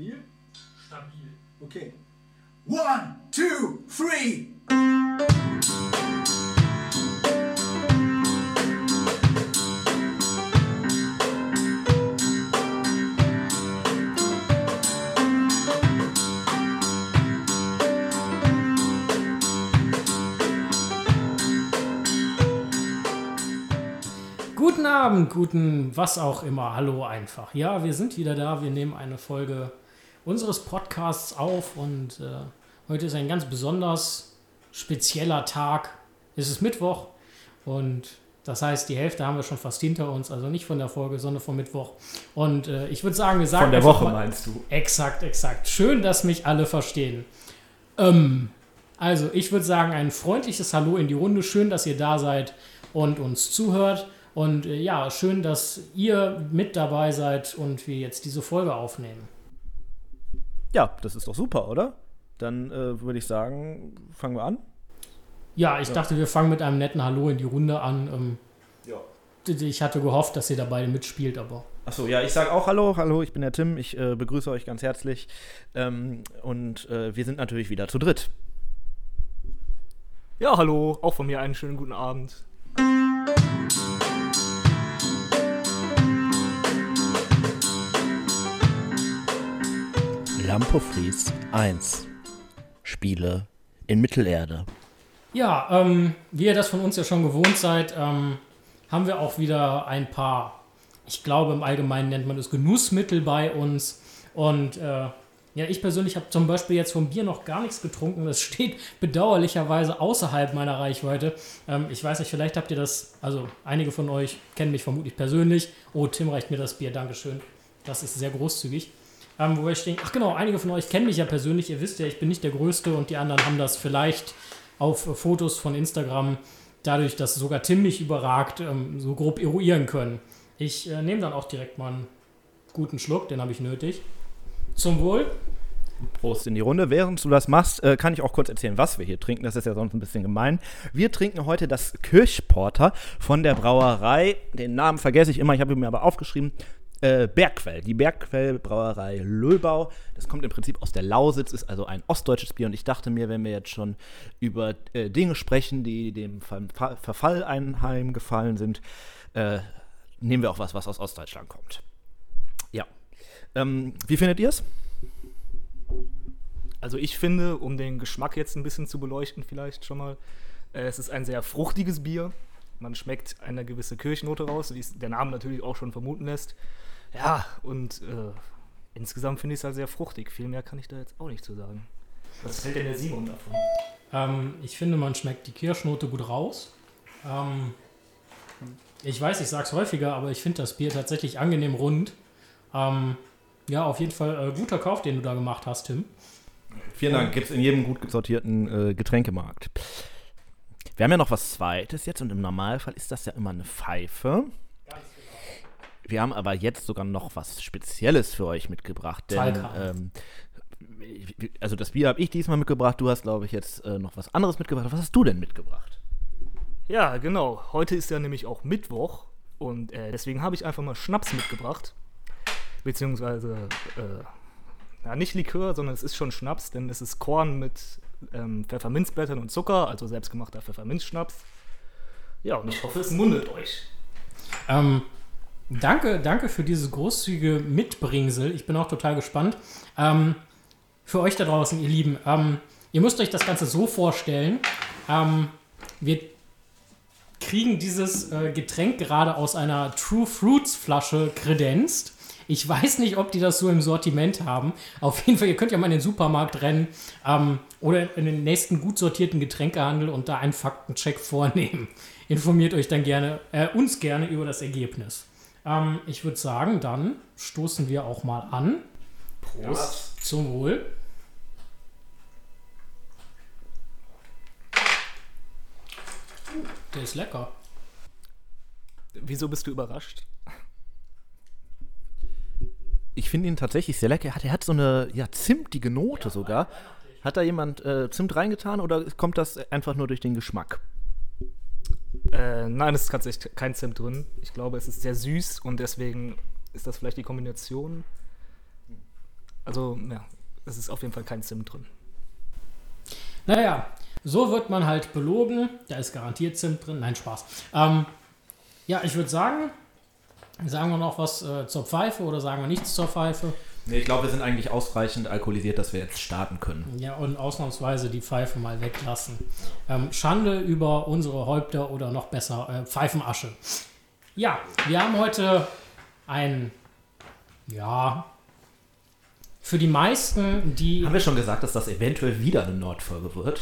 Stabil? Stabil. Okay. One, two, three. Guten Abend, guten was auch immer. Hallo einfach. Ja, wir sind wieder da. Wir nehmen eine Folge unseres Podcasts auf und äh, heute ist ein ganz besonders spezieller Tag. Es ist Mittwoch und das heißt, die Hälfte haben wir schon fast hinter uns. Also nicht von der Folge, sondern vom Mittwoch. Und äh, ich würde sagen, wir sagen. Von der Woche mal- meinst du? Exakt, exakt. Schön, dass mich alle verstehen. Ähm, also, ich würde sagen, ein freundliches Hallo in die Runde. Schön, dass ihr da seid und uns zuhört. Und äh, ja, schön, dass ihr mit dabei seid und wir jetzt diese Folge aufnehmen. Ja, das ist doch super, oder? Dann äh, würde ich sagen, fangen wir an. Ja, ich dachte, wir fangen mit einem netten Hallo in die Runde an. Ähm, Ja. ich hatte gehofft, dass ihr dabei mitspielt, aber Achso, ja, ich sage auch Hallo, hallo, ich bin der Tim, ich äh, begrüße euch ganz herzlich. Ähm, und äh, wir sind natürlich wieder zu dritt. Ja, hallo, auch von mir einen schönen guten Abend. Lampofries 1 Spiele in Mittelerde. Ja, ähm, wie ihr das von uns ja schon gewohnt seid, ähm, haben wir auch wieder ein paar, ich glaube im Allgemeinen nennt man es Genussmittel bei uns. Und äh, ja, ich persönlich habe zum Beispiel jetzt vom Bier noch gar nichts getrunken. Das steht bedauerlicherweise außerhalb meiner Reichweite. Ähm, ich weiß nicht, vielleicht habt ihr das, also einige von euch kennen mich vermutlich persönlich. Oh, Tim reicht mir das Bier, Dankeschön. Das ist sehr großzügig. Ähm, wo wir stehen. Ach genau, einige von euch kennen mich ja persönlich. Ihr wisst ja, ich bin nicht der Größte und die anderen haben das vielleicht auf äh, Fotos von Instagram, dadurch, dass sogar Tim mich überragt, ähm, so grob eruieren können. Ich äh, nehme dann auch direkt mal einen guten Schluck, den habe ich nötig. Zum Wohl. Prost in die Runde. Während du das machst, äh, kann ich auch kurz erzählen, was wir hier trinken. Das ist ja sonst ein bisschen gemein. Wir trinken heute das Kirchporter von der Brauerei. Den Namen vergesse ich immer, ich habe ihn mir aber aufgeschrieben. Äh, Bergquell, die Bergquell Brauerei Löbau. Das kommt im Prinzip aus der Lausitz, ist also ein ostdeutsches Bier. Und ich dachte mir, wenn wir jetzt schon über äh, Dinge sprechen, die dem Ver Ver Verfall einheimgefallen sind, äh, nehmen wir auch was, was aus Ostdeutschland kommt. Ja. Ähm, wie findet ihr es? Also ich finde, um den Geschmack jetzt ein bisschen zu beleuchten vielleicht schon mal, äh, es ist ein sehr fruchtiges Bier. Man schmeckt eine gewisse Kirchnote raus, es der Name natürlich auch schon vermuten lässt. Ja, und äh, insgesamt finde ich es halt sehr fruchtig. Viel mehr kann ich da jetzt auch nicht zu sagen. Was hält denn der Simon davon? Ähm, ich finde, man schmeckt die Kirschnote gut raus. Ähm, ich weiß, ich sage es häufiger, aber ich finde das Bier tatsächlich angenehm rund. Ähm, ja, auf jeden Fall äh, guter Kauf, den du da gemacht hast, Tim. Vielen Dank. Gibt es in jedem gut sortierten äh, Getränkemarkt. Wir haben ja noch was Zweites jetzt und im Normalfall ist das ja immer eine Pfeife. Wir haben aber jetzt sogar noch was Spezielles für euch mitgebracht. Denn, ähm, also das Bier habe ich diesmal mitgebracht. Du hast, glaube ich, jetzt äh, noch was anderes mitgebracht. Was hast du denn mitgebracht? Ja, genau. Heute ist ja nämlich auch Mittwoch und äh, deswegen habe ich einfach mal Schnaps mitgebracht. Beziehungsweise, äh, ja, nicht Likör, sondern es ist schon Schnaps, denn es ist Korn mit ähm, Pfefferminzblättern und Zucker, also selbstgemachter Pfefferminzschnaps. Ja, und ich hoffe, es mundet euch. Ähm, danke, danke für dieses großzügige Mitbringsel. Ich bin auch total gespannt. Ähm, für euch da draußen, ihr Lieben, ähm, ihr müsst euch das Ganze so vorstellen. Ähm, wir kriegen dieses äh, Getränk gerade aus einer True Fruits Flasche kredenzt. Ich weiß nicht, ob die das so im Sortiment haben. Auf jeden Fall, ihr könnt ja mal in den Supermarkt rennen ähm, oder in den nächsten gut sortierten Getränkehandel und da einen Faktencheck vornehmen. Informiert euch dann gerne, äh, uns gerne über das Ergebnis. Ähm, ich würde sagen, dann stoßen wir auch mal an. Prost. Zum Wohl. Der ist lecker. Wieso bist du überrascht? Ich finde ihn tatsächlich sehr lecker. Er hat, er hat so eine ja, zimtige Note sogar. Hat da jemand äh, Zimt reingetan oder kommt das einfach nur durch den Geschmack? Äh, nein, es ist tatsächlich kein Zimt drin. Ich glaube, es ist sehr süß und deswegen ist das vielleicht die Kombination. Also, ja, es ist auf jeden Fall kein Zimt drin. Naja, so wird man halt belogen. Da ist garantiert Zimt drin. Nein, Spaß. Ähm, ja, ich würde sagen, sagen wir noch was äh, zur Pfeife oder sagen wir nichts zur Pfeife? Nee, ich glaube, wir sind eigentlich ausreichend alkoholisiert, dass wir jetzt starten können. Ja, und ausnahmsweise die Pfeife mal weglassen. Ähm, Schande über unsere Häupter oder noch besser äh, Pfeifenasche. Ja, wir haben heute ein, ja, für die meisten, die, Haben wir schon gesagt, dass das eventuell wieder eine Nordfolge wird?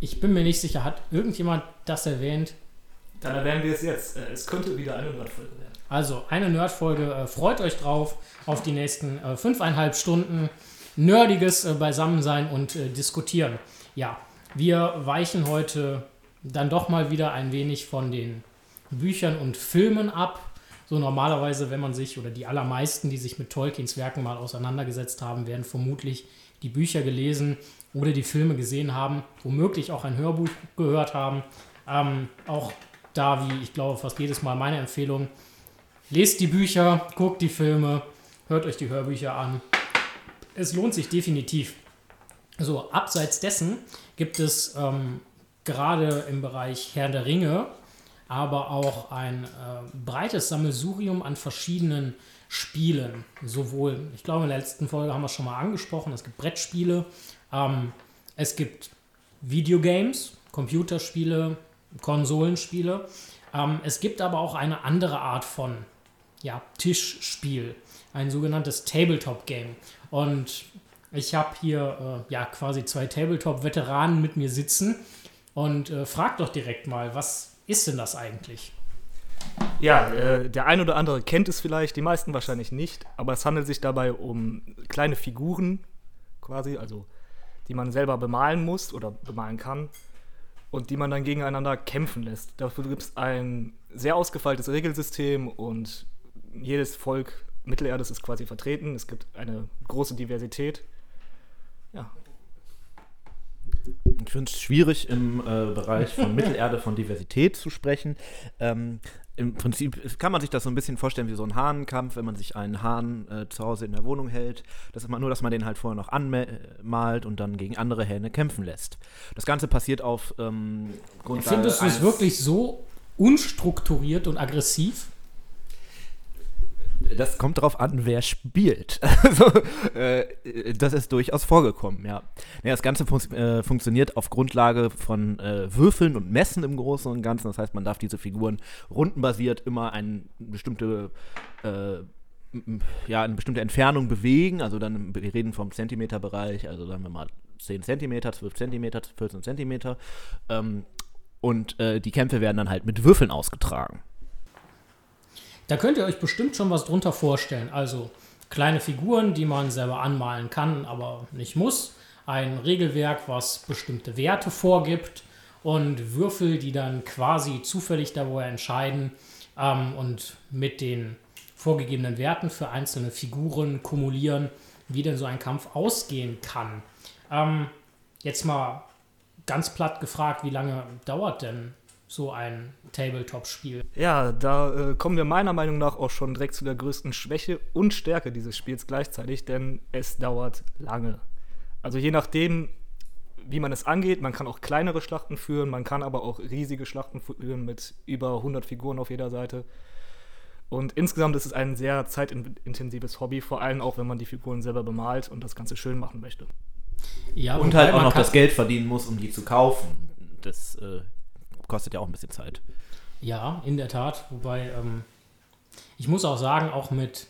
ich bin mir nicht sicher, hat irgendjemand das erwähnt? Dann erwähnen wir es jetzt. Äh, Es könnte wieder eine Nordfolge werden. Also eine Nerdfolge. Äh, freut euch drauf auf die nächsten äh, fünfeinhalb Stunden nerdiges äh, Beisammensein und äh, diskutieren. Ja, wir weichen heute dann doch mal wieder ein wenig von den Büchern und Filmen ab. So normalerweise, wenn man sich oder die allermeisten, die sich mit Tolkiens Werken mal auseinandergesetzt haben, werden vermutlich die Bücher gelesen oder die Filme gesehen haben, womöglich auch ein Hörbuch gehört haben. Ähm, auch da, wie ich glaube, fast jedes Mal meine Empfehlung, Lest die Bücher, guckt die Filme, hört euch die Hörbücher an. Es lohnt sich definitiv. So, abseits dessen gibt es ähm, gerade im Bereich Herr der Ringe, aber auch ein äh, breites Sammelsurium an verschiedenen Spielen. Sowohl, ich glaube, in der letzten Folge haben wir es schon mal angesprochen, es gibt Brettspiele, ähm, es gibt Videogames, Computerspiele, Konsolenspiele. Ähm, es gibt aber auch eine andere Art von ja, Tischspiel, ein sogenanntes Tabletop-Game. Und ich habe hier äh, ja quasi zwei Tabletop-Veteranen mit mir sitzen und äh, frag doch direkt mal, was ist denn das eigentlich? Ja, äh, der ein oder andere kennt es vielleicht, die meisten wahrscheinlich nicht, aber es handelt sich dabei um kleine Figuren quasi, also die man selber bemalen muss oder bemalen kann und die man dann gegeneinander kämpfen lässt. Dafür gibt es ein sehr ausgefeiltes Regelsystem und jedes Volk Mittelerdes ist quasi vertreten. Es gibt eine große Diversität. Ja, Ich finde es schwierig, im äh, Bereich von Mittelerde von Diversität zu sprechen. Ähm, Im Prinzip kann man sich das so ein bisschen vorstellen wie so ein Hahnenkampf, wenn man sich einen Hahn äh, zu Hause in der Wohnung hält. Das ist immer nur, dass man den halt vorher noch anmalt und dann gegen andere Hähne kämpfen lässt. Das Ganze passiert auf ähm, Grundlage Findest du es wirklich so unstrukturiert und aggressiv? Das kommt darauf an, wer spielt. Also, äh, das ist durchaus vorgekommen, ja. ja das Ganze fun äh, funktioniert auf Grundlage von äh, Würfeln und Messen im Großen und Ganzen. Das heißt, man darf diese Figuren rundenbasiert immer eine bestimmte, äh, ja, eine bestimmte Entfernung bewegen. Also dann, wir reden vom Zentimeterbereich, also sagen wir mal 10 Zentimeter, 12 Zentimeter, 14 Zentimeter. Ähm, und äh, die Kämpfe werden dann halt mit Würfeln ausgetragen. Da könnt ihr euch bestimmt schon was drunter vorstellen. Also kleine Figuren, die man selber anmalen kann, aber nicht muss. Ein Regelwerk, was bestimmte Werte vorgibt und Würfel, die dann quasi zufällig darüber entscheiden ähm, und mit den vorgegebenen Werten für einzelne Figuren kumulieren, wie denn so ein Kampf ausgehen kann. Ähm, jetzt mal ganz platt gefragt, wie lange dauert denn so ein Tabletop-Spiel? Ja, da äh, kommen wir meiner Meinung nach auch schon direkt zu der größten Schwäche und Stärke dieses Spiels gleichzeitig, denn es dauert lange. Also je nachdem, wie man es angeht, man kann auch kleinere Schlachten führen, man kann aber auch riesige Schlachten führen mit über 100 Figuren auf jeder Seite. Und insgesamt ist es ein sehr zeitintensives Hobby, vor allem auch, wenn man die Figuren selber bemalt und das Ganze schön machen möchte. Ja, Und halt auch man noch das Geld verdienen muss, um die zu kaufen. Das äh, kostet ja auch ein bisschen Zeit. Ja, in der Tat. Wobei, ähm, ich muss auch sagen, auch mit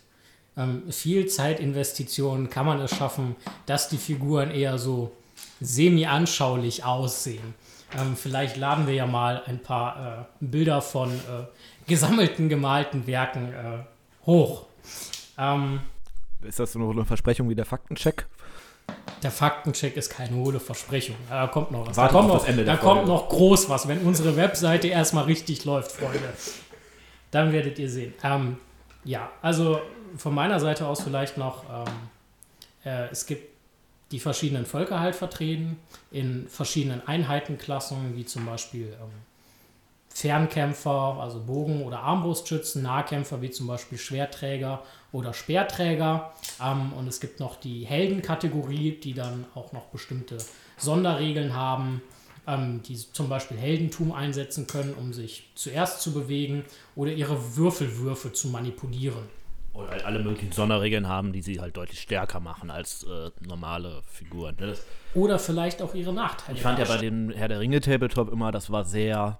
ähm, viel Zeitinvestitionen kann man es schaffen, dass die Figuren eher so semi-anschaulich aussehen. Ähm, vielleicht laden wir ja mal ein paar äh, Bilder von äh, gesammelten, gemalten Werken äh, hoch. Ähm, Ist das so eine Versprechung wie der Faktencheck? Der Faktencheck ist keine hohle Versprechung. Da kommt noch was. Wartet da kommt, noch, Ende da kommt noch groß was, wenn unsere Webseite erstmal richtig läuft, Freunde. Dann werdet ihr sehen. Ähm, ja, also von meiner Seite aus vielleicht noch, ähm, äh, es gibt die verschiedenen Völker halt vertreten in verschiedenen Einheitenklassen, wie zum Beispiel ähm, Fernkämpfer, also Bogen- oder Armbrustschützen, Nahkämpfer wie zum Beispiel Schwerträger oder Speerträger. Ähm, und es gibt noch die Heldenkategorie, die dann auch noch bestimmte Sonderregeln haben, ähm, die zum Beispiel Heldentum einsetzen können, um sich zuerst zu bewegen oder ihre Würfelwürfe zu manipulieren. Oder halt alle möglichen Sonderregeln haben, die sie halt deutlich stärker machen als äh, normale Figuren. Ne? Das, Oder vielleicht auch ihre Nachteile. ich fand ja bei dem Herr der Ringe Tabletop immer, das war sehr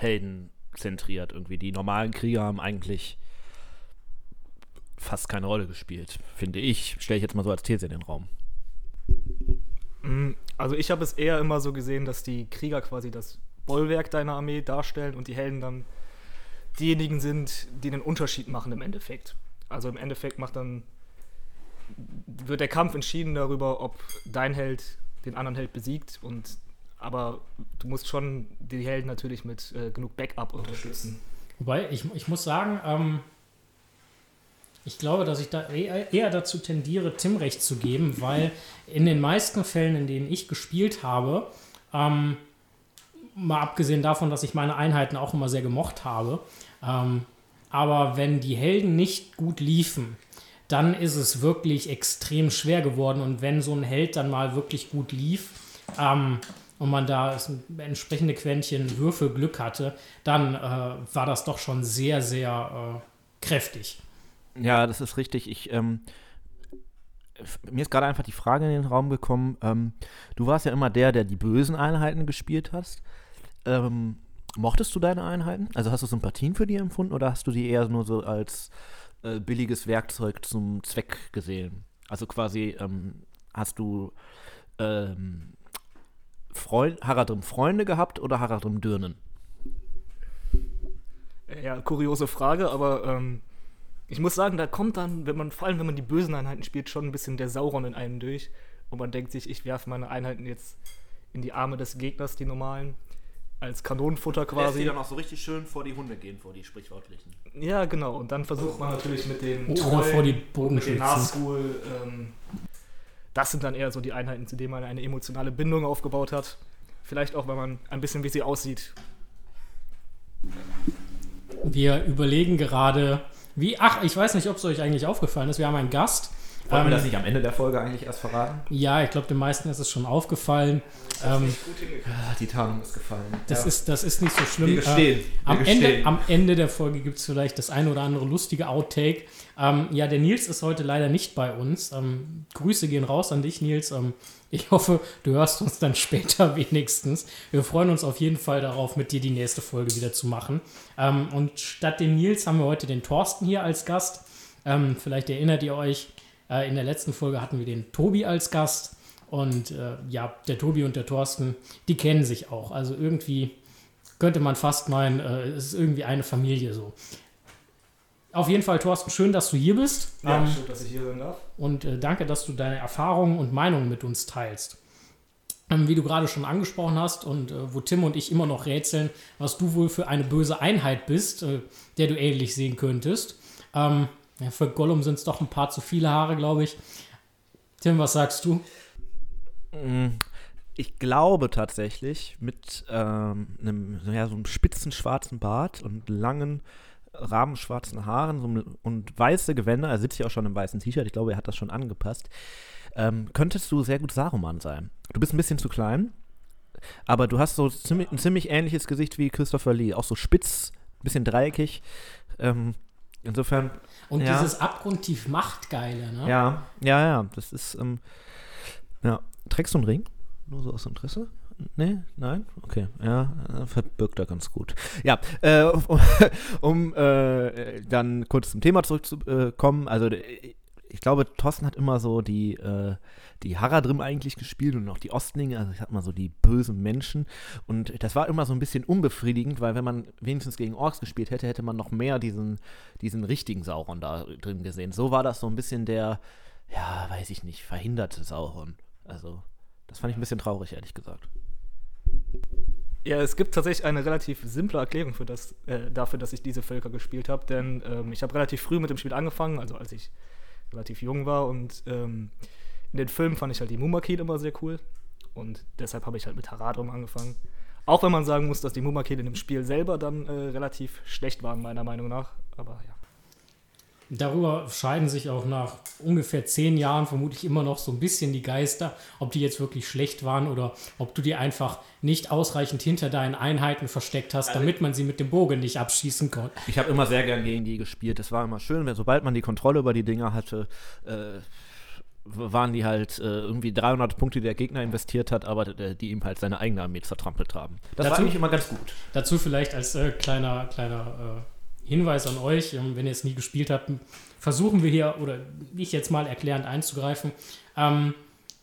heldenzentriert irgendwie. Die normalen Krieger haben eigentlich fast keine Rolle gespielt, finde ich. Stelle ich jetzt mal so als These in den Raum. Mm, Also ich habe es eher immer so gesehen, dass die Krieger quasi das Bollwerk deiner Armee darstellen und die Helden dann diejenigen sind, die den Unterschied machen im Endeffekt. Also im Endeffekt macht dann wird der Kampf entschieden darüber, ob dein Held den anderen Held besiegt und aber du musst schon die Helden natürlich mit äh, genug Backup unterstützen. Wobei, ich, ich muss sagen, ähm, ich glaube, dass ich da eher, eher dazu tendiere, Tim recht zu geben, weil in den meisten Fällen, in denen ich gespielt habe, ähm, mal abgesehen davon, dass ich meine Einheiten auch immer sehr gemocht habe, ähm, aber wenn die Helden nicht gut liefen, dann ist es wirklich extrem schwer geworden. Und wenn so ein Held dann mal wirklich gut lief ähm, und man da entsprechende Quäntchen Würfelglück hatte, dann äh, war das doch schon sehr, sehr äh, kräftig. Ja, das ist richtig. Ich, ähm, mir ist gerade einfach die Frage in den Raum gekommen. Ähm, du warst ja immer der, der die bösen Einheiten gespielt hast. Ähm, mochtest du deine Einheiten? Also hast du Sympathien für die empfunden oder hast du die eher nur so als äh, billiges Werkzeug zum Zweck gesehen? Also quasi ähm, hast du ähm, Freund, Haradrim Freunde gehabt oder Haradrim Dirnen? Ja, kuriose Frage, aber ähm, ich muss sagen, da kommt dann, wenn man, vor allem wenn man die bösen Einheiten spielt, schon ein bisschen der Sauron in einem durch. Und man denkt sich, ich werfe meine Einheiten jetzt in die Arme des Gegners, die normalen, als Kanonenfutter quasi. auch so richtig schön vor die Hunde gehen, vor die sprichwörtlichen. Ja, genau. Und dann versucht man natürlich mit den Oder vor die mit den. Nahschool, ähm, das sind dann eher so die Einheiten, zu denen man eine emotionale Bindung aufgebaut hat. Vielleicht auch, weil man ein bisschen wie sie aussieht. Wir überlegen gerade, wie, ach, ich weiß nicht, ob es euch eigentlich aufgefallen ist, wir haben einen Gast. Wollen wir Ähm, das nicht am Ende der Folge eigentlich erst verraten? Ja, ich glaube, den meisten ist es schon aufgefallen. Ähm, Die Tarnung ist gefallen. das, ist, das ist nicht so schlimm. Wir gestehen. Äh, Wir am, gestehen. Ende, am Ende der Folge gibt es vielleicht das eine oder andere lustige Outtake. Ähm, ja, der Nils ist heute leider nicht bei uns. Ähm, Grüße gehen raus an dich, Nils. Ähm, ich hoffe, du hörst uns dann später wenigstens. Wir freuen uns auf jeden Fall darauf, mit dir die nächste Folge wieder zu machen. Ähm, und statt dem Nils haben wir heute den Thorsten hier als Gast. Ähm, vielleicht erinnert ihr euch, in der letzten Folge hatten wir den Tobi als Gast. Und äh, ja, der Tobi und der Thorsten, die kennen sich auch. Also irgendwie könnte man fast meinen, äh, es ist irgendwie eine Familie so. Auf jeden Fall, Thorsten, schön, dass du hier bist. Ja, Ähm, schön, dass ich hier sein darf. und äh, danke, dass du deine Erfahrungen und Meinungen mit uns teilst. Ähm, wie du gerade schon angesprochen hast und äh, wo Tim und ich immer noch rätseln, was du wohl für eine böse Einheit bist, äh, der du ähnlich sehen könntest. Ähm, ja, für Gollum sind es doch ein paar zu viele Haare, glaube ich. Tim, was sagst du? Ich glaube tatsächlich, mit ähm, einem, ja, so einem spitzen schwarzen Bart und langen rabenschwarzen Haaren so und weiße Gewänder, er sitzt ja auch schon im weißen T-Shirt, ich glaube, er hat das schon angepasst, ähm, könntest du sehr gut Saruman sein. Du bist ein bisschen zu klein, aber du hast so ziemlich, ein ziemlich ähnliches Gesicht wie Christopher Lee, auch so spitz, ein bisschen dreieckig. Ähm, insofern, Und Ja. dieses abgrundtief Machtgeile, ne? ja, ja, ja, das ist, ähm, ja, trägst du einen Ring? Nur so aus Interesse? Nee, nein? Okay, ja, äh, verbirgt er ganz gut. Ja, äh, um, um äh, dann kurz zum Thema zurückzukommen, also äh, ich glaube, Thorsten hat immer so die, äh, die Haradrim eigentlich gespielt und auch die Ostlinge, also ich sag mal so die bösen Menschen. Und das war immer so ein bisschen unbefriedigend, weil wenn man wenigstens gegen Orks gespielt hätte, hätte man noch mehr diesen, diesen richtigen Sauron da drin gesehen. So war das so ein bisschen der, ja, weiß ich nicht, verhinderte Sauron. Also, das fand ich ein bisschen traurig, ehrlich gesagt. Ja, es gibt tatsächlich eine relativ simple Erklärung für das, äh, dafür, dass ich diese Völker gespielt habe, denn ähm, ich habe relativ früh mit dem Spiel angefangen, also als ich relativ jung war und ähm, in den Filmen fand ich halt die Mumakid immer sehr cool und deshalb habe ich halt mit Haradrim angefangen. Auch wenn man sagen muss, dass die Mumakil in dem Spiel selber dann äh, relativ schlecht waren, meiner Meinung nach. Aber ja. Darüber scheiden sich auch nach ungefähr zehn Jahren vermutlich immer noch so ein bisschen die Geister, ob die jetzt wirklich schlecht waren oder ob du die einfach nicht ausreichend hinter deinen Einheiten versteckt hast, damit man sie mit dem Bogen nicht abschießen konnte. Ich habe immer sehr gern gegen die gespielt. Es war immer schön, wenn sobald man die Kontrolle über die Dinger hatte, äh, waren die halt äh, irgendwie 300 Punkte, die der Gegner investiert hat, aber die ihm halt seine eigene Armee zertrampelt haben. Das Dazu- war eigentlich immer ganz gut. Dazu vielleicht als äh, kleiner, kleiner äh, Hinweis an euch, ähm, wenn ihr es nie gespielt habt, versuchen wir hier, oder ich jetzt mal erklärend einzugreifen. Ähm,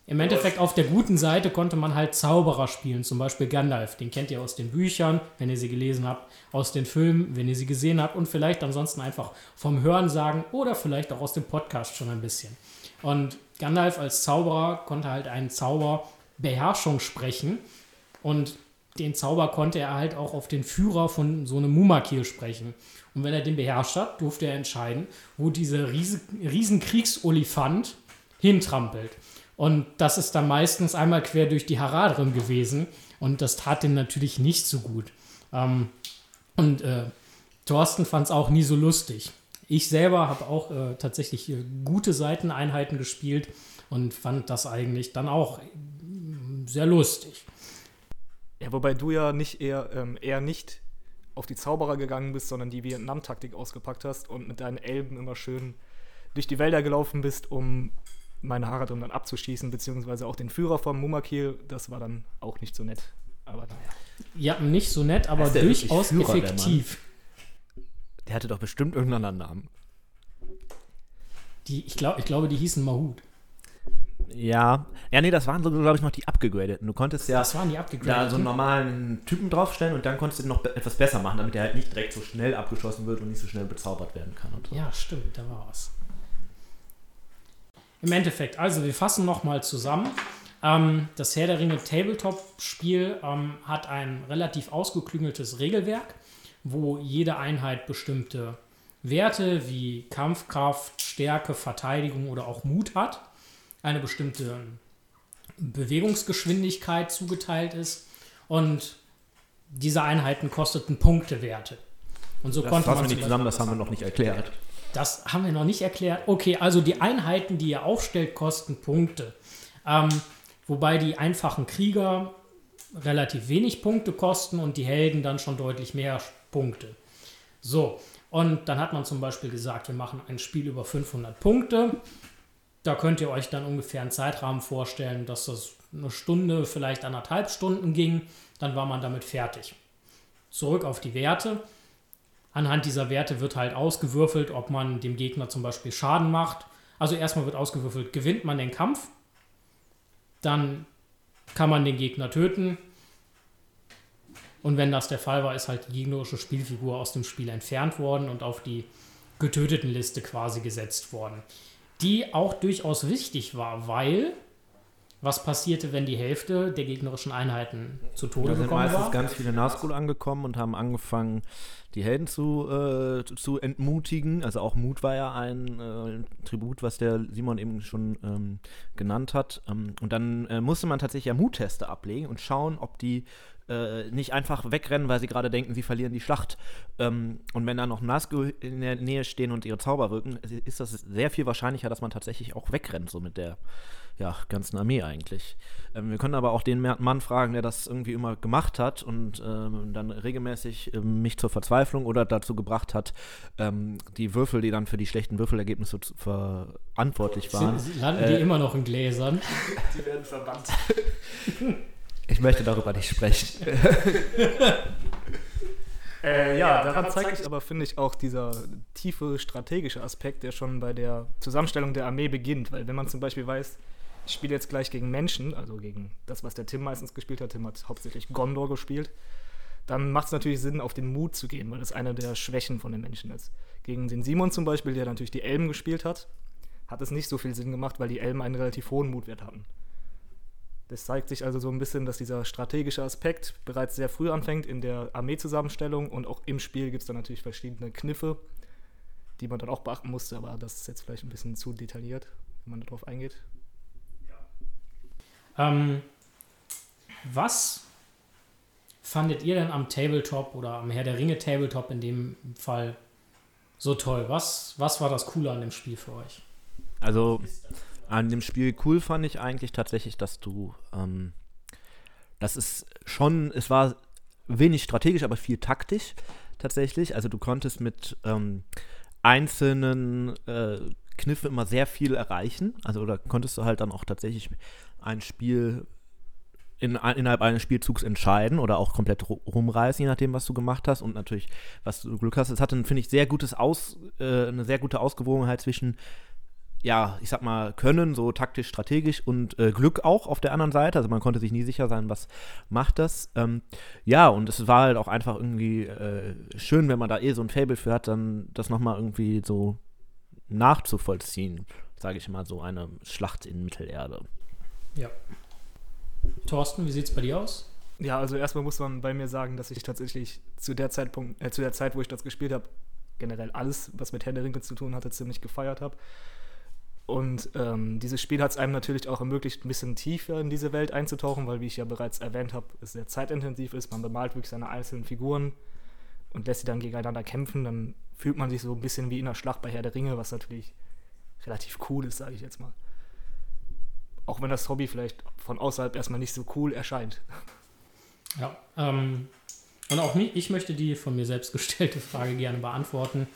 Im Endeffekt auf der guten Seite konnte man halt Zauberer spielen, zum Beispiel Gandalf. Den kennt ihr aus den Büchern, wenn ihr sie gelesen habt, aus den Filmen, wenn ihr sie gesehen habt und vielleicht ansonsten einfach vom Hören sagen oder vielleicht auch aus dem Podcast schon ein bisschen. Und Gandalf als Zauberer konnte halt einen Zauber Beherrschung sprechen und den Zauber konnte er halt auch auf den Führer von so einem Mumakil sprechen. Und wenn er den beherrscht hat, durfte er entscheiden, wo dieser riesen, riesen Kriegsolifant hintrampelt. Und das ist dann meistens einmal quer durch die Haradrim gewesen. Und das tat dem natürlich nicht so gut. Ähm, und äh, Thorsten fand es auch nie so lustig. Ich selber habe auch äh, tatsächlich äh, gute Seiteneinheiten gespielt und fand das eigentlich dann auch mm, sehr lustig. Ja, wobei du ja nicht eher, ähm, eher nicht auf die Zauberer gegangen bist, sondern die Vietnam-Taktik ausgepackt hast und mit deinen Elben immer schön durch die Wälder gelaufen bist, um meine Haradrim dann abzuschießen, beziehungsweise auch den Führer vom Mumakil. Das war dann auch nicht so nett. Aber naja. Ja, nicht so nett, aber durchaus Führer, der Mann? effektiv. Der hatte doch bestimmt irgendeinen anderen Namen. Die, ich, glaub, ich glaube, die hießen Mahut. Ja. Ja, nee, das waren so, glaube ich, noch die abgegradeten. Du konntest ja Das waren die da so einen normalen Typen draufstellen und dann konntest du den noch etwas besser machen, damit er halt nicht direkt so schnell abgeschossen wird und nicht so schnell bezaubert werden kann. So. Ja, stimmt, da war was. Im Endeffekt, also wir fassen nochmal zusammen. Ähm, das Herr der Ringe Tabletop-Spiel ähm, hat ein relativ ausgeklüngeltes Regelwerk, wo jede Einheit bestimmte Werte wie Kampfkraft, Stärke, Verteidigung oder auch Mut hat. Eine bestimmte Bewegungsgeschwindigkeit zugeteilt ist. Und diese Einheiten kosteten Punktewerte. Und so Das konnte man nicht zusammen, das haben wir noch nicht erklärt. das haben wir noch nicht erklärt. Okay, also die Einheiten, die ihr aufstellt, kosten Punkte. Ähm, wobei die einfachen Krieger relativ wenig Punkte kosten und die Helden dann schon deutlich mehr Punkte. So, und dann hat man zum Beispiel gesagt, wir machen ein Spiel über 500 Punkte. Da könnt ihr euch dann ungefähr einen Zeitrahmen vorstellen, dass das eine Stunde, vielleicht anderthalb Stunden ging. Dann war man damit fertig. Zurück auf die Werte. Anhand dieser Werte wird halt ausgewürfelt, ob man dem Gegner zum Beispiel Schaden macht. Also erstmal wird ausgewürfelt, gewinnt man den Kampf, dann kann man den Gegner töten. Und wenn das der Fall war, ist halt die gegnerische Spielfigur aus dem Spiel entfernt worden und auf die getöteten Liste quasi gesetzt worden. Die auch durchaus wichtig war, weil was passierte, wenn die Hälfte der gegnerischen Einheiten zu Tode Da sind gekommen meistens war? ganz viele Nazgul angekommen und haben angefangen, die Helden zu, äh, zu entmutigen. Also auch Mut war ja ein äh, Tribut, was der Simon eben schon ähm, genannt hat. Ähm, und dann äh, musste man tatsächlich ja Mutteste ablegen und schauen, ob die äh, nicht einfach wegrennen, weil sie gerade denken, sie verlieren die Schlacht. Ähm, und wenn da noch Nazgul in der Nähe stehen und ihre Zauber wirken, ist das sehr viel wahrscheinlicher, dass man tatsächlich auch wegrennt, so mit der ja, ganzen Armee eigentlich. Ähm, wir können aber auch den Mann fragen, der das irgendwie immer gemacht hat und ähm, dann regelmäßig ähm, mich zur Verzweiflung oder dazu gebracht hat, ähm, die Würfel, die dann für die schlechten Würfelergebnisse zu- verantwortlich waren. Sie- Landen die Äh, immer noch in Gläsern? Die werden verbannt. Ich möchte darüber nicht sprechen. Äh, ja, daran zeigt sich aber, finde ich, auch dieser tiefe strategische Aspekt, der schon bei der Zusammenstellung der Armee beginnt. Weil wenn man zum Beispiel weiß, ich spiele jetzt gleich gegen Menschen, also gegen das, was der Tim meistens gespielt hat, Tim hat hauptsächlich Gondor gespielt, dann macht es natürlich Sinn, auf den Mut zu gehen, weil das eine der Schwächen von den Menschen ist. Gegen den Simon zum Beispiel, der natürlich die Elben gespielt hat, hat es nicht so viel Sinn gemacht, weil die Elben einen relativ hohen Mutwert hatten. Das zeigt sich also so ein bisschen, dass dieser strategische Aspekt bereits sehr früh anfängt in der Armeezusammenstellung und auch im Spiel gibt es dann natürlich verschiedene Kniffe, die man dann auch beachten musste, aber das ist jetzt vielleicht ein bisschen zu detailliert, wenn man darauf eingeht. Ähm, was fandet ihr denn am Tabletop oder am Herr der Ringe Tabletop in dem Fall so toll? Was, was war das Coole an dem Spiel für euch? Also an dem Spiel cool fand ich eigentlich tatsächlich, dass du, ähm, das ist schon, es war wenig strategisch, aber viel taktisch tatsächlich. Also du konntest mit ähm, einzelnen äh, Kniffen immer sehr viel erreichen. Also da konntest du halt dann auch tatsächlich ein Spiel in, innerhalb eines Spielzugs entscheiden oder auch komplett ru- rumreißen, je nachdem, was du gemacht hast und natürlich, was du Glück hast. Es hatte, finde ich, sehr gutes Aus, äh, eine sehr gute Ausgewogenheit zwischen ja, ich sag mal, Können, so taktisch, strategisch und äh, Glück auch auf der anderen Seite. Also man konnte sich nie sicher sein, was macht das. Ähm, ja, und es war halt auch einfach irgendwie äh, schön, wenn man da eh so ein Fable für hat, dann das nochmal irgendwie so nachzuvollziehen, sage ich mal, so eine Schlacht in Mittelerde. Ja. Thorsten, wie sieht's bei dir aus? Ja, also erstmal muss man bei mir sagen, dass ich tatsächlich zu der Zeitpunkt, äh, zu der Zeit, wo ich das gespielt habe, generell alles, was mit Ringe zu tun hatte, ziemlich gefeiert habe. Und ähm, dieses Spiel hat es einem natürlich auch ermöglicht, ein bisschen tiefer in diese Welt einzutauchen, weil, wie ich ja bereits erwähnt habe, es sehr zeitintensiv ist. Man bemalt wirklich seine einzelnen Figuren und lässt sie dann gegeneinander kämpfen. Dann fühlt man sich so ein bisschen wie in der Schlacht bei Herr der Ringe, was natürlich relativ cool ist, sage ich jetzt mal. Auch wenn das Hobby vielleicht von außerhalb erstmal nicht so cool erscheint. Ja. Ähm, und auch mich, ich möchte die von mir selbst gestellte Frage gerne beantworten.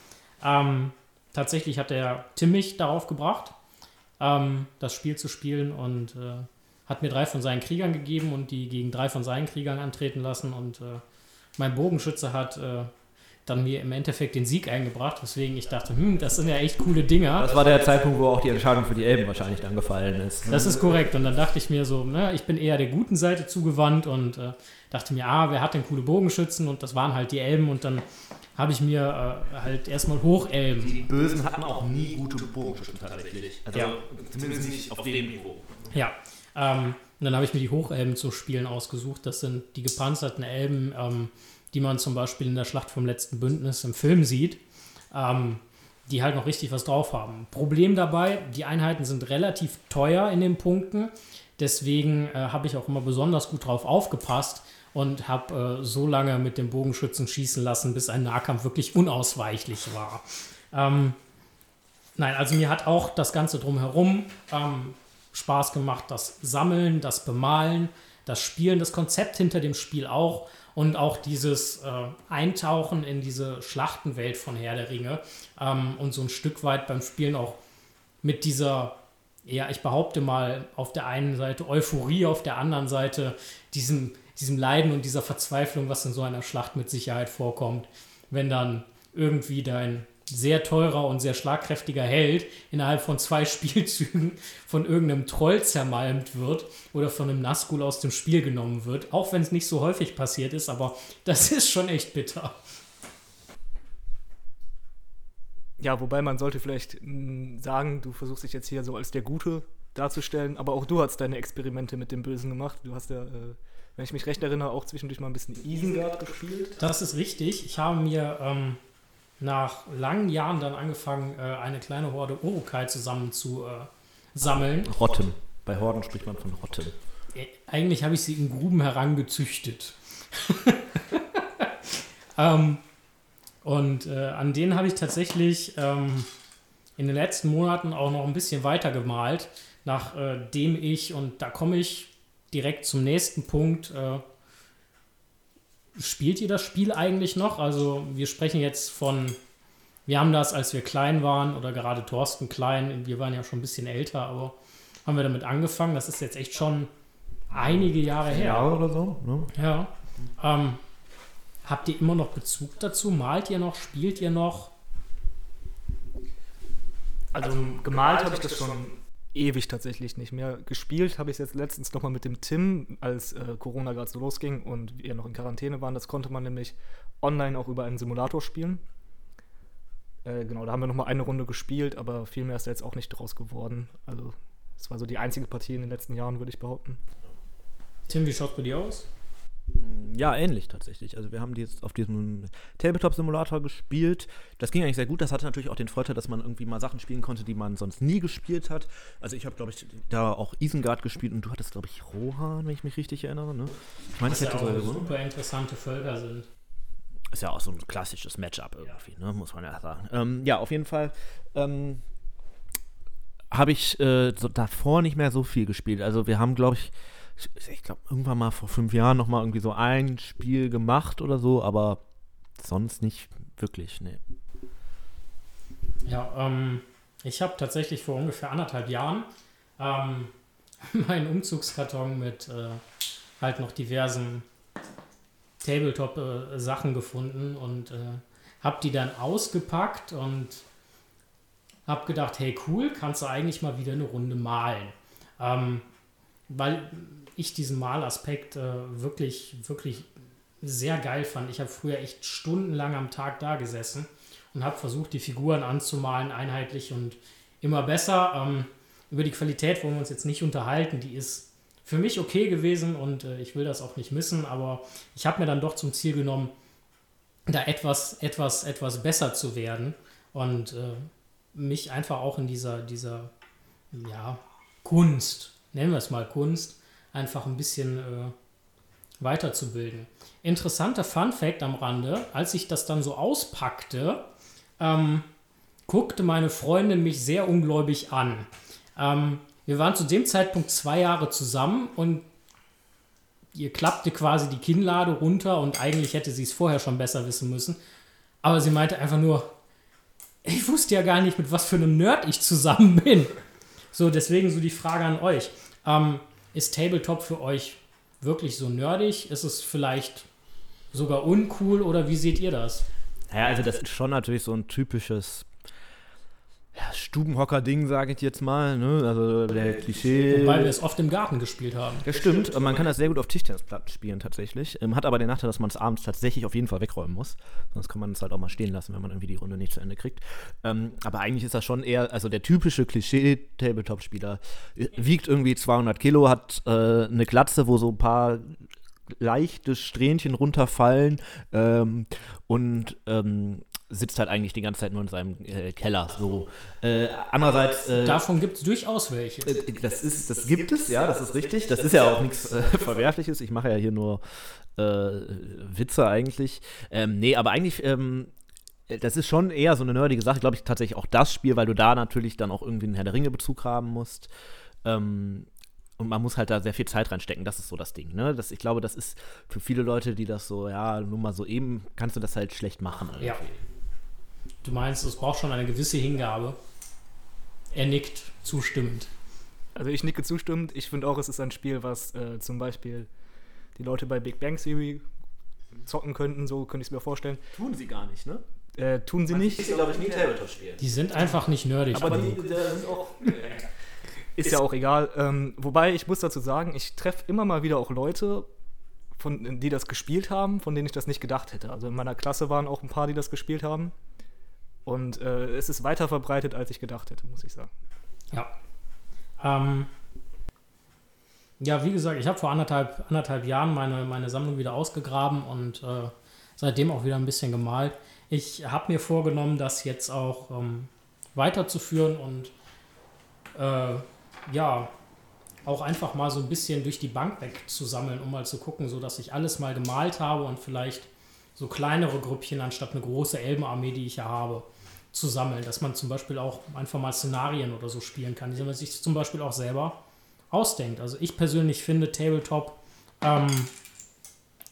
Ähm, tatsächlich hat der Tim mich darauf gebracht, ähm, das Spiel zu spielen und äh, hat mir drei von seinen Kriegern gegeben und die gegen drei von seinen Kriegern antreten lassen und äh, mein Bogenschütze hat äh, dann mir im Endeffekt den Sieg eingebracht, weswegen ich dachte, hm, das sind ja echt coole Dinger. Das war der Zeitpunkt, wo auch die Entscheidung für die Elben wahrscheinlich dann gefallen ist. Das ist korrekt. Und dann dachte ich mir so, ne, ich bin eher der guten Seite zugewandt und äh, dachte mir, ah, wer hat denn coole Bogenschützen? Und das waren halt die Elben. Und dann habe ich mir äh, halt erstmal Hochelben. Die Bösen hatten auch nie gute Bogenschützen tatsächlich. Also Ja. zumindest nicht auf dem Niveau. Ja. Ähm, und dann habe ich mir die Hochelben zu spielen ausgesucht. Das sind die gepanzerten Elben, ähm, die man zum Beispiel in der Schlacht vom letzten Bündnis im Film sieht. Ähm, die halt noch richtig was drauf haben. Problem dabei, die Einheiten sind relativ teuer in den Punkten. Deswegen äh, habe ich auch immer besonders gut drauf aufgepasst und habe äh, so lange mit dem Bogenschützen schießen lassen, bis ein Nahkampf wirklich unausweichlich war. Ähm, nein, also mir hat auch das Ganze drumherum ähm, Spaß gemacht. Das Sammeln, das Bemalen, das Spielen, das Konzept hinter dem Spiel auch und auch dieses äh, Eintauchen in diese Schlachtenwelt von Herr der Ringe ähm, und so ein Stück weit beim Spielen auch mit dieser, ja, ich behaupte mal, auf der einen Seite Euphorie, auf der anderen Seite diesem, diesem Leiden und dieser Verzweiflung, was in so einer Schlacht mit Sicherheit vorkommt, wenn dann irgendwie dein sehr teurer und sehr schlagkräftiger Held innerhalb von zwei Spielzügen von irgendeinem Troll zermalmt wird oder von einem Nazgul aus dem Spiel genommen wird. Auch wenn es nicht so häufig passiert ist, aber das ist schon echt bitter. Ja, wobei man sollte vielleicht mh, sagen, du versuchst dich jetzt hier so als der Gute darzustellen, aber auch du hast deine Experimente mit dem Bösen gemacht. Du hast ja, äh, wenn ich mich recht erinnere, auch zwischendurch mal ein bisschen Isengard gespielt. Das ist richtig. Ich habe mir ähm, nach langen Jahren dann angefangen, äh, eine kleine Horde Urukai zusammen zu äh, sammeln. Rotten. Bei Horden spricht man von Rotten. Äh, Eigentlich habe ich sie in Gruben herangezüchtet. ähm, und äh, an denen habe ich tatsächlich ähm, in den letzten Monaten auch noch ein bisschen weiter gemalt, nachdem ich, und da komme ich direkt zum nächsten Punkt, äh, spielt ihr das Spiel eigentlich noch? Also wir sprechen jetzt von, wir haben das, als wir klein waren, oder gerade Thorsten klein, wir waren ja schon ein bisschen älter, aber haben wir damit angefangen. Das ist jetzt echt schon einige Jahre her. Jahre oder so. Ne? Ja. Ähm, habt ihr immer noch Bezug dazu? Malt ihr noch? Spielt ihr noch? Also, gemalt habe ich das schon ewig tatsächlich nicht mehr. Gespielt habe ich es jetzt letztens nochmal mit dem Tim, als äh, Corona gerade so losging und wir noch in Quarantäne waren. Das konnte man nämlich online auch über einen Simulator spielen. Äh, genau, da haben wir nochmal eine Runde gespielt, aber viel mehr ist da jetzt auch nicht draus geworden. Also, es war so die einzige Partie in den letzten Jahren, würde ich behaupten. Tim, wie schaut bei dir aus? Ja, ähnlich tatsächlich. Also wir haben die jetzt auf diesem Tabletop-Simulator gespielt. Das ging eigentlich sehr gut. Das hatte natürlich auch den Vorteil, dass man irgendwie mal Sachen spielen konnte, die man sonst nie gespielt hat. Also ich habe, glaube ich, da auch Isengard gespielt und du hattest, glaube ich, Rohan, wenn ich mich richtig erinnere. Ne? Ich meine, Was ich ja hätte auch so super interessante Völker sind. ist ja auch so ein klassisches Matchup irgendwie, ne? muss man ja sagen. Ähm, ja, auf jeden Fall ähm, habe ich äh, so davor nicht mehr so viel gespielt. Also wir haben, glaube ich, ich, glaube irgendwann mal vor fünf Jahren noch mal irgendwie so ein Spiel gemacht oder so, aber sonst nicht wirklich, ne. Ja, ähm, ich habe tatsächlich vor ungefähr anderthalb Jahren ähm, meinen Umzugskarton mit äh, halt noch diversen Tabletop-Sachen gefunden und äh, habe die dann ausgepackt und habe gedacht, hey cool, kannst du eigentlich mal wieder eine Runde malen. Ähm, weil ich diesen Malaspekt äh, wirklich, wirklich sehr geil fand. Ich habe früher echt stundenlang am Tag da gesessen und habe versucht, die Figuren anzumalen, einheitlich und immer besser. Ähm, über die Qualität wollen wir uns jetzt nicht unterhalten. Die ist für mich okay gewesen und äh, ich will das auch nicht missen, aber ich habe mir dann doch zum Ziel genommen, da etwas, etwas, etwas besser zu werden und äh, mich einfach auch in dieser, dieser ja, Kunst, nennen wir es mal Kunst, einfach ein bisschen äh, weiterzubilden. Interessanter Fun Fact am Rande, als ich das dann so auspackte, ähm, guckte meine Freundin mich sehr ungläubig an. Ähm, wir waren zu dem Zeitpunkt zwei Jahre zusammen und ihr klappte quasi die Kinnlade runter und eigentlich hätte sie es vorher schon besser wissen müssen. Aber sie meinte einfach nur, ich wusste ja gar nicht, mit was für einem Nerd ich zusammen bin. So, deswegen so die Frage an euch. Ähm, ist Tabletop für euch wirklich so nerdig? Ist es vielleicht sogar uncool oder wie seht ihr das? Naja, also das ist schon natürlich so ein typisches ja, Stubenhocker-Ding, sage ich jetzt mal. Ne? Also der Klischee. Wobei wir es oft im Garten gespielt haben. Ja, stimmt. Und man kann das sehr gut auf Tischtennisplatten spielen tatsächlich. Ähm, hat aber den Nachteil, dass man es abends tatsächlich auf jeden Fall wegräumen muss. Sonst kann man es halt auch mal stehen lassen, wenn man irgendwie die Runde nicht zu Ende kriegt. Ähm, aber eigentlich ist das schon eher, also der typische Klischee-Tabletop-Spieler äh, wiegt irgendwie 200 Kilo, hat äh, eine Glatze, wo so ein paar leichte Strähnchen runterfallen ähm, und ähm, sitzt halt eigentlich die ganze Zeit nur in seinem äh, Keller. So. Äh, andererseits. Äh, Davon gibt es durchaus welche. äh, Das, ist, das gibt es, ja, das ist richtig. Das ist ja auch nichts äh, Verwerfliches. Ich mache ja hier nur äh, Witze eigentlich. Ähm, nee, aber eigentlich, ähm, das ist schon eher so eine nerdige Sache. Glaube ich tatsächlich auch das Spiel, weil du da natürlich dann auch irgendwie einen Herr der Ringe-Bezug haben musst. Ähm, und man muss halt da sehr viel Zeit reinstecken. Das ist so das Ding. Ne? Das, ich glaube, das ist für viele Leute, die das so, ja, nur mal so eben, kannst du das halt schlecht machen. Irgendwie. Ja. Du meinst, es braucht schon eine gewisse Hingabe. Er nickt zustimmend. Also ich nicke zustimmend. Ich finde auch, es ist ein Spiel, was äh, zum Beispiel die Leute bei Big Bang Theory zocken könnten, so könnte ich es mir vorstellen. Tun sie gar nicht, ne? Äh, tun sie nicht. glaube ich, nie Tabletop spielen. Die sind einfach nicht nerdig. Aber die, die sind auch. Ist ja auch egal. Ähm, wobei ich muss dazu sagen, ich treffe immer mal wieder auch Leute, von, die das gespielt haben, von denen ich das nicht gedacht hätte. Also in meiner Klasse waren auch ein paar, die das gespielt haben. Und äh, es ist weiter verbreitet, als ich gedacht hätte, muss ich sagen. Ja. Ähm, ja, wie gesagt, ich habe vor anderthalb, anderthalb Jahren meine, meine Sammlung wieder ausgegraben und äh, seitdem auch wieder ein bisschen gemalt. Ich habe mir vorgenommen, das jetzt auch ähm, weiterzuführen und äh, ja, auch einfach mal so ein bisschen durch die Bank wegzusammeln, um mal zu gucken, so dass ich alles mal gemalt habe und vielleicht so kleinere Grüppchen anstatt eine große Elbenarmee, die ich ja habe, zu sammeln. Dass man zum Beispiel auch einfach mal Szenarien oder so spielen kann, die man sich zum Beispiel auch selber ausdenkt. Also ich persönlich finde Tabletop ähm,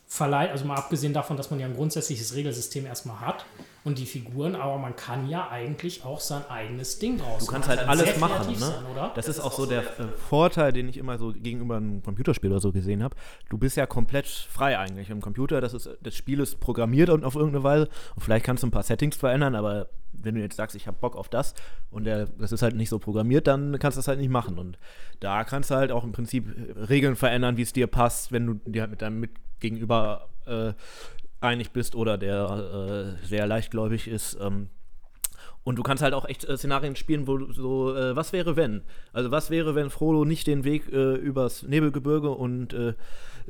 verleiht, also mal abgesehen davon, dass man ja ein grundsätzliches Regelsystem erstmal hat und die Figuren, aber man kann ja eigentlich auch sein eigenes Ding draus Du kannst halt kann alles machen, ne? Sein, oder? Das ist auch so der äh, Vorteil, den ich immer so gegenüber einem Computerspiel oder so gesehen habe. Du bist ja komplett frei eigentlich im Computer. Das, ist, das Spiel ist programmiert und auf irgendeine Weise. Und vielleicht kannst du ein paar Settings verändern, aber wenn du jetzt sagst, ich habe Bock auf das und der, das ist halt nicht so programmiert, dann kannst du das halt nicht machen. Und da kannst du halt auch im Prinzip Regeln verändern, wie es dir passt, wenn du dir halt mit deinem Mitgegenüber äh, einig bist oder der äh, sehr leichtgläubig ist. Ähm, Und du kannst halt auch echt äh, Szenarien spielen, wo du so, äh, was wäre wenn? Also was wäre, wenn Frodo nicht den Weg äh, übers Nebelgebirge und äh,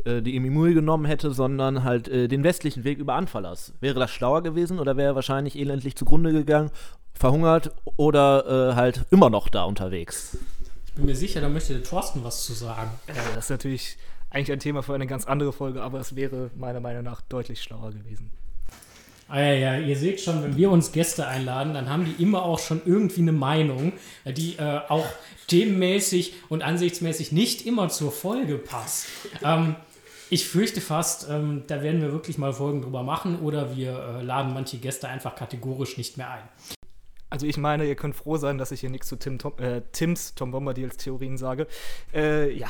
äh, die Imimui genommen hätte, sondern halt äh, den westlichen Weg über Anfalas? Wäre das schlauer gewesen oder wäre er wahrscheinlich elendlich zugrunde gegangen, verhungert oder halt immer noch da unterwegs? Ich bin mir sicher, da möchte der Thorsten was zu sagen. Ja, das ist natürlich eigentlich ein Thema für eine ganz andere Folge, aber es wäre meiner Meinung nach deutlich schlauer gewesen. Ah ja, ja, ihr seht schon, wenn wir uns Gäste einladen, dann haben die immer auch schon irgendwie eine Meinung, die äh, auch themenmäßig und ansichtsmäßig nicht immer zur Folge passt. Ähm, ich fürchte fast, ähm, da werden wir wirklich mal Folgen drüber machen oder wir äh, laden manche Gäste einfach kategorisch nicht mehr ein. Also ich meine, ihr könnt froh sein, dass ich hier nichts zu Tim Tom, äh, Tims Tom Bombadils Theorien sage. Äh, ja.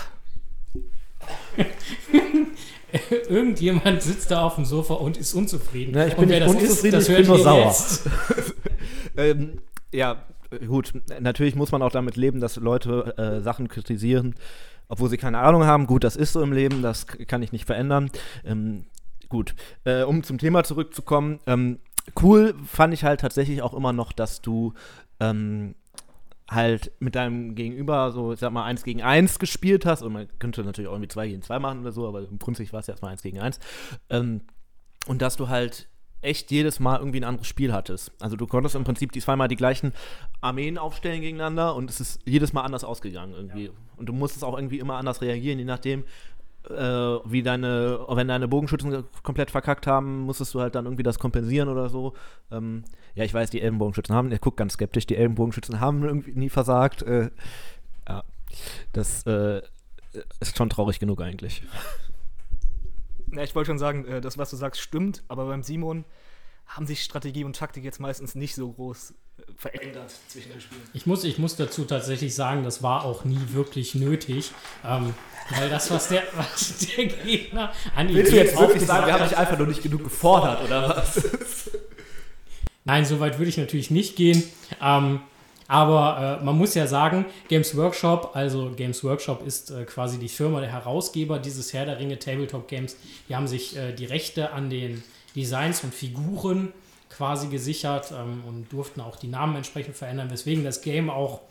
Irgendjemand sitzt da auf dem Sofa und ist unzufrieden. Ja, ich bin nicht das unzufrieden, ist, das ich bin nur sauer. ähm, ja, gut, natürlich muss man auch damit leben, dass Leute äh, Sachen kritisieren, obwohl sie keine Ahnung haben. Gut, das ist so im Leben, das kann ich nicht verändern. Ähm, gut, äh, um zum Thema zurückzukommen. Ähm, cool fand ich halt tatsächlich auch immer noch, dass du ähm, halt mit deinem Gegenüber so, ich sag mal, eins gegen eins gespielt hast. Und man könnte natürlich auch irgendwie zwei gegen zwei machen oder so, aber im Grundsätzlich war es ja erstmal eins gegen eins. Ähm, und dass du halt echt jedes Mal irgendwie ein anderes Spiel hattest. Also du konntest im Prinzip die zweimal die gleichen Armeen aufstellen gegeneinander und es ist jedes Mal anders ausgegangen irgendwie. Und du musstest auch irgendwie immer anders reagieren, je nachdem, äh, wie deine, wenn deine Bogenschützen komplett verkackt haben, musstest du halt dann irgendwie das kompensieren oder so. Ähm, ja, ich weiß, die Elbenbogenschützen haben, der guckt ganz skeptisch, die Elbenbogenschützen haben irgendwie nie versagt. Äh, ja, das äh, ist schon traurig genug eigentlich. Ja, ich wollte schon sagen, äh, das, was du sagst, stimmt, aber beim Simon haben sich Strategie und Taktik jetzt meistens nicht so groß äh, verändert zwischen den Spielen. Ich muss, ich muss dazu tatsächlich sagen, das war auch nie wirklich nötig. Ähm, weil das, was der, was der Gegner an Ideen aufgesagt hat, einfach nur nicht genug gefordert, oder was? Nein, so weit würde ich natürlich nicht gehen. Ähm, aber äh, man muss ja sagen, Games Workshop, also Games Workshop ist äh, quasi die Firma, der Herausgeber dieses Herr der Ringe Tabletop Games. Die haben sich äh, die Rechte an den Designs und Figuren quasi gesichert ähm, und durften auch die Namen entsprechend verändern, weswegen das Game auch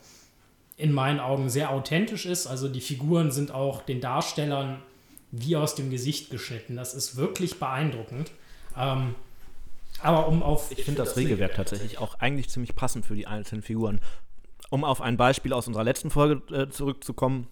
in meinen Augen sehr authentisch ist. Also die Figuren sind auch den Darstellern wie aus dem Gesicht geschnitten. Das ist wirklich beeindruckend. Ähm, aber um auf Ich finde das Regelwerk tatsächlich auch eigentlich ziemlich passend für die einzelnen Figuren. Um auf ein Beispiel aus unserer letzten Folge äh, zurückzukommen,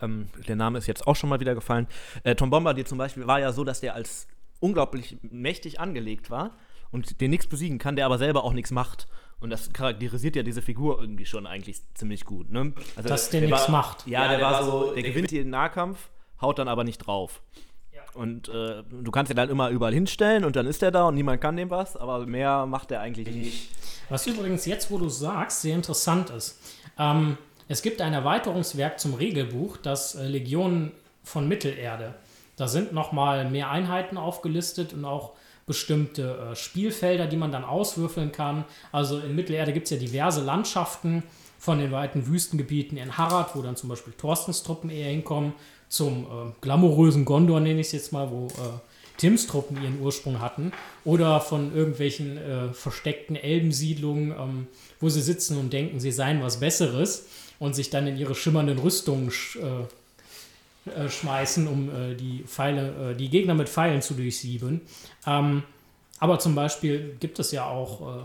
ähm, der Name ist jetzt auch schon mal wieder gefallen. Äh, Tom Bombardier zum Beispiel war ja so, dass der als unglaublich mächtig angelegt war und den nichts besiegen kann, der aber selber auch nichts macht. Und das charakterisiert ja diese Figur irgendwie schon eigentlich ziemlich gut. Ne? Also Dass der nichts war, macht. Ja, der, war so, der gewinnt den Nahkampf, haut dann aber nicht drauf. Und äh, du kannst ihn dann immer überall hinstellen und dann ist er da und niemand kann dem was, aber mehr macht er eigentlich nicht. Was übrigens jetzt, wo du sagst, sehr interessant ist. Ähm, es gibt ein Erweiterungswerk zum Regelbuch, das äh, Legionen von Mittelerde. Da sind nochmal mehr Einheiten aufgelistet und auch bestimmte äh, Spielfelder, die man dann auswürfeln kann. Also in Mittelerde gibt es ja diverse Landschaften von den weiten Wüstengebieten in Harad, wo dann zum Beispiel Thorstens Truppen eher hinkommen, zum äh, glamourösen Gondor nenne ich es jetzt mal, wo äh, Tims Truppen ihren Ursprung hatten, oder von irgendwelchen äh, versteckten Elbensiedlungen, ähm, wo sie sitzen und denken, sie seien was Besseres und sich dann in ihre schimmernden Rüstungen sch äh, äh, schmeißen, um äh, die Pfeile, äh, die Gegner mit Pfeilen zu durchsieben. Ähm, aber zum Beispiel gibt es ja auch äh,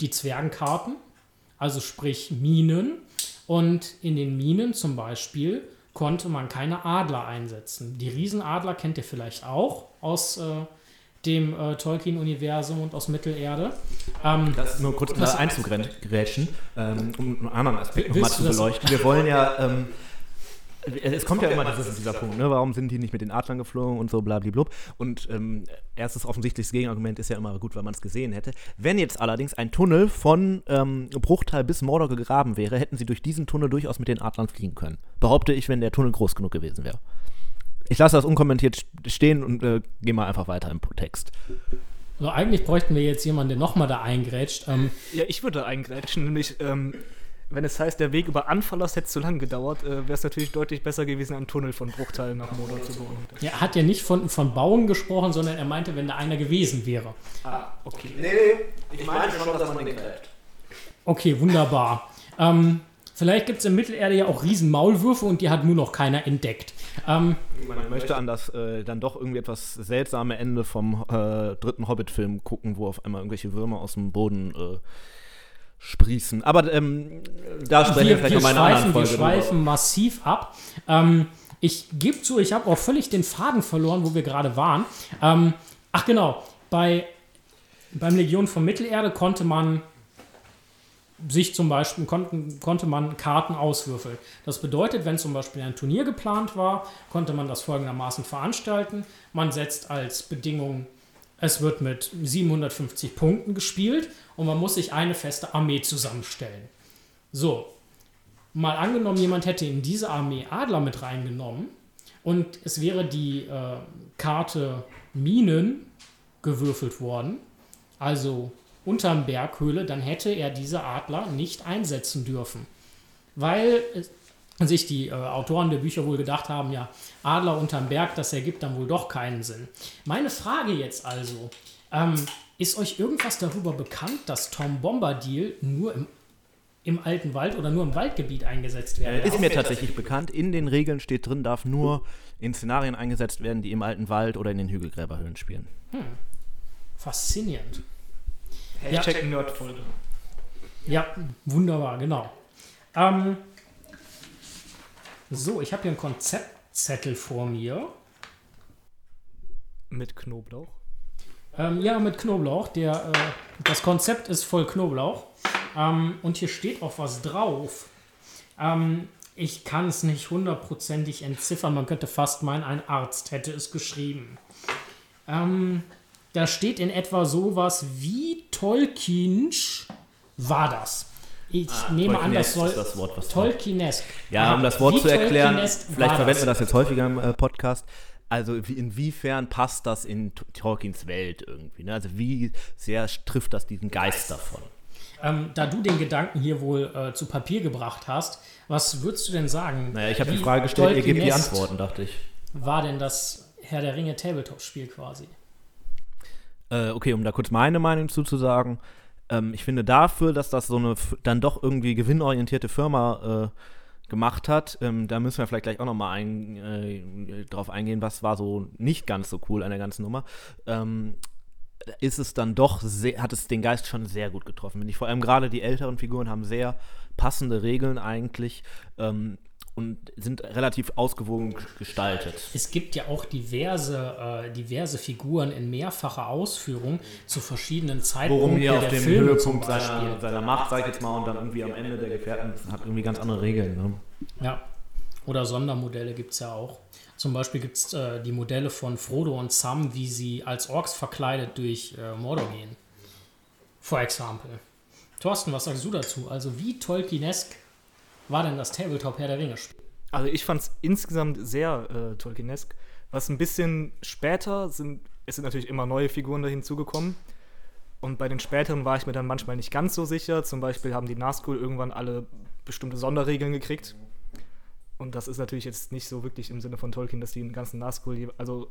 die Zwergenkarten, also sprich Minen. Und in den Minen zum Beispiel konnte man keine Adler einsetzen. Die Riesenadler kennt ihr vielleicht auch aus dem äh, Tolkien-Universum und aus Mittelerde. Ähm, Das nur kurz Das- da einzugrätschen, ähm, um einen anderen Aspekt nochmal zu beleuchten. Wir wollen ja, ähm, es kommt ja immer dieses, dieser Punkt, ne? warum sind die nicht mit den Adlern geflogen und so blablablub. Und ähm, erstes offensichtliches Gegenargument ist ja immer gut, weil man es gesehen hätte. Wenn jetzt allerdings ein Tunnel von ähm, Bruchtal bis Mordor gegraben wäre, hätten sie durch diesen Tunnel durchaus mit den Adlern fliegen können. Behaupte ich, wenn der Tunnel groß genug gewesen wäre. Ich lasse das unkommentiert st- stehen und äh, gehe mal einfach weiter im Text. also eigentlich bräuchten wir jetzt jemanden, der nochmal da eingrätscht. Ähm, Ja, ich würde eingrätschen, nämlich, ähm, wenn es heißt, der Weg über Anverlass hätte zu lang gedauert, äh, wäre es natürlich deutlich besser gewesen, einen Tunnel von Bruchteilen nach Mordor zu bauen. Er hat ja nicht von, von Bauen gesprochen, sondern er meinte, wenn da einer gewesen wäre. Ah, okay. Nee, nee, ich meine schon, dass man den greift. Okay, wunderbar. Ähm, vielleicht gibt es in Mittelerde ja auch riesen Maulwürfe und die hat nur noch keiner entdeckt. Ähm, Man möchte an das äh, dann doch irgendwie etwas seltsame Ende vom äh, dritten Hobbit-Film gucken, wo auf einmal irgendwelche Würmer aus dem Boden äh, sprießen. Aber ähm, da sprechen wir vielleicht wir noch mal in einer anderen schweifen, wir Folge schweifen massiv ab. Ähm, ich gebe zu, ich habe auch völlig den Faden verloren, wo wir gerade waren. Ähm, ach genau, bei, beim Legion von Mittelerde konnte man sich zum Beispiel, konnten, konnte man Karten auswürfeln. Das bedeutet, wenn zum Beispiel ein Turnier geplant war, konnte man das folgendermaßen veranstalten. Man setzt als Bedingung, es wird mit 750 Punkten gespielt und man muss sich eine feste Armee zusammenstellen. So, mal angenommen, jemand hätte in diese Armee Adler mit reingenommen und es wäre die äh, Karte Minen gewürfelt worden, also unterm Berghöhle, dann hätte er diese Adler nicht einsetzen dürfen. Weil sich die äh, Autoren der Bücher wohl gedacht haben, ja, Adler unterm Berg, das ergibt dann wohl doch keinen Sinn. Meine Frage jetzt also, ähm, ist euch irgendwas darüber bekannt, dass Tom Bombadil nur im, im alten Wald oder nur im Waldgebiet eingesetzt werden Äh, darf? ist mir tatsächlich bekannt. In den Regeln steht drin, darf nur in Szenarien eingesetzt werden, die im alten Wald oder in den Hügelgräberhöhlen spielen. Faszinierend. Hashtag Nerdfolge. Ja, wunderbar, genau. Ähm, so, ich habe hier einen Konzeptzettel vor mir. Mit Knoblauch. Ähm, ja, mit Knoblauch. Der, äh, das Konzept ist voll Knoblauch. Ähm, und hier steht auch was drauf. Ähm, ich kann es nicht hundertprozentig entziffern. Man könnte fast meinen, ein Arzt hätte es geschrieben. Ähm, da steht in etwa sowas wie Tolkiensch war das. Ich nehme an, das soll das Wort, was Tolkienesk. Ja, um das Wort wie zu erklären, vielleicht verwenden wir das jetzt häufiger im äh, Podcast. Also wie, inwiefern passt das in Tolkiens Welt irgendwie? Ne? Also wie sehr trifft das diesen Geist davon? Ähm, da du den Gedanken hier wohl äh, zu Papier gebracht hast, was würdest du denn sagen? Naja, ich habe die Frage gestellt, ihr gebt die Antworten, dachte ich. War denn das Herr der Ringe Tabletop-Spiel quasi? Äh, okay, um da kurz meine Meinung zuzusagen. Ähm, ich finde dafür, dass das so eine dann doch irgendwie gewinnorientierte Firma äh, gemacht hat, ähm, da müssen wir vielleicht gleich auch noch mal ein, äh, drauf eingehen, was war so nicht ganz so cool an der ganzen Nummer. Ähm, ist es dann doch sehr, hat es den Geist schon sehr gut getroffen. Finde ich vor allem gerade die älteren Figuren haben sehr passende Regeln eigentlich ähm, und sind relativ ausgewogen gestaltet. Es gibt ja auch diverse, äh, diverse Figuren in mehrfacher Ausführung zu verschiedenen Zeitpunkten Worum hier auf dem Filme Höhepunkt seiner, seiner Macht, sag ich jetzt mal, und dann irgendwie am Ende der Gefährten hat irgendwie ganz andere Regeln. Ne? Ja. Oder Sondermodelle gibt es ja auch. Zum Beispiel gibt es äh, die Modelle von Frodo und Sam, wie sie als Orks verkleidet durch äh, Mordor gehen. For example. Thorsten, was sagst du dazu? Also wie Tolkienesk war denn das Tabletop Herr der Ringe Spiel? Also ich fand es insgesamt sehr äh, Tolkienesk. Was ein bisschen später sind, es sind natürlich immer neue Figuren da hinzugekommen. Und bei den späteren war ich mir dann manchmal nicht ganz so sicher. Zum Beispiel haben die Nazgul irgendwann alle bestimmte Sonderregeln gekriegt. Und das ist natürlich jetzt nicht so wirklich im Sinne von Tolkien, dass die ganzen Nazgul, also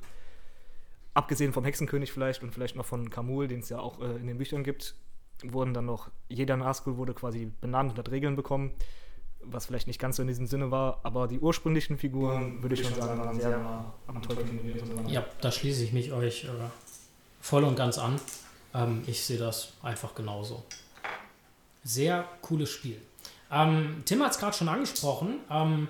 abgesehen vom Hexenkönig vielleicht und vielleicht noch von Kamul, den es ja auch äh, in den Büchern gibt, wurden dann noch, jeder Nazgul wurde quasi benannt und hat Regeln bekommen was vielleicht nicht ganz so in diesem Sinne war, aber die ursprünglichen Figuren, würde ich schon sagen, waren sehr am Tolkien. Ja, da schließe ich mich euch äh, voll und ganz an. Ähm, ich sehe das einfach genauso. Sehr cooles Spiel. Ähm, Tim hat es gerade schon angesprochen. Ähm,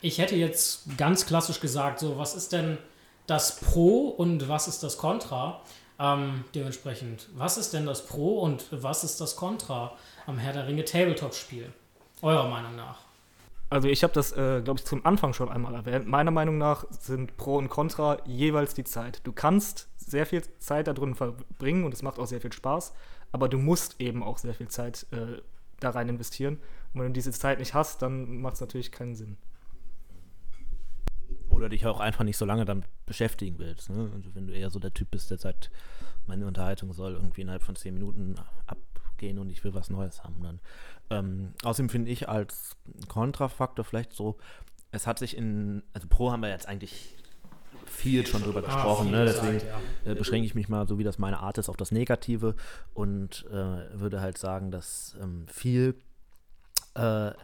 ich hätte jetzt ganz klassisch gesagt, so, was ist denn das Pro und was ist das Contra? Ähm, dementsprechend, was ist denn das Pro und was ist das Contra am Herr der Ringe Tabletop-Spiel? Eurer Meinung nach. Also ich habe das, äh, glaube ich, zum Anfang schon einmal erwähnt. Meiner Meinung nach sind Pro und Contra jeweils die Zeit. Du kannst sehr viel Zeit da drin verbringen und es macht auch sehr viel Spaß, aber du musst eben auch sehr viel Zeit äh, da rein investieren. Und wenn du diese Zeit nicht hast, dann macht es natürlich keinen Sinn. Oder dich auch einfach nicht so lange damit beschäftigen willst. Ne? Also wenn du eher so der Typ bist, der sagt, meine Unterhaltung soll irgendwie innerhalb von zehn Minuten gehen und ich will was Neues haben. Dann. Ähm, außerdem finde ich als Kontrafaktor vielleicht so, es hat sich in, also Pro haben wir jetzt eigentlich viel schon drüber gesprochen, viel ne? deswegen äh, beschränke ich mich mal, so wie das meine Art ist, auf das Negative und äh, würde halt sagen, dass ähm, viel äh, ein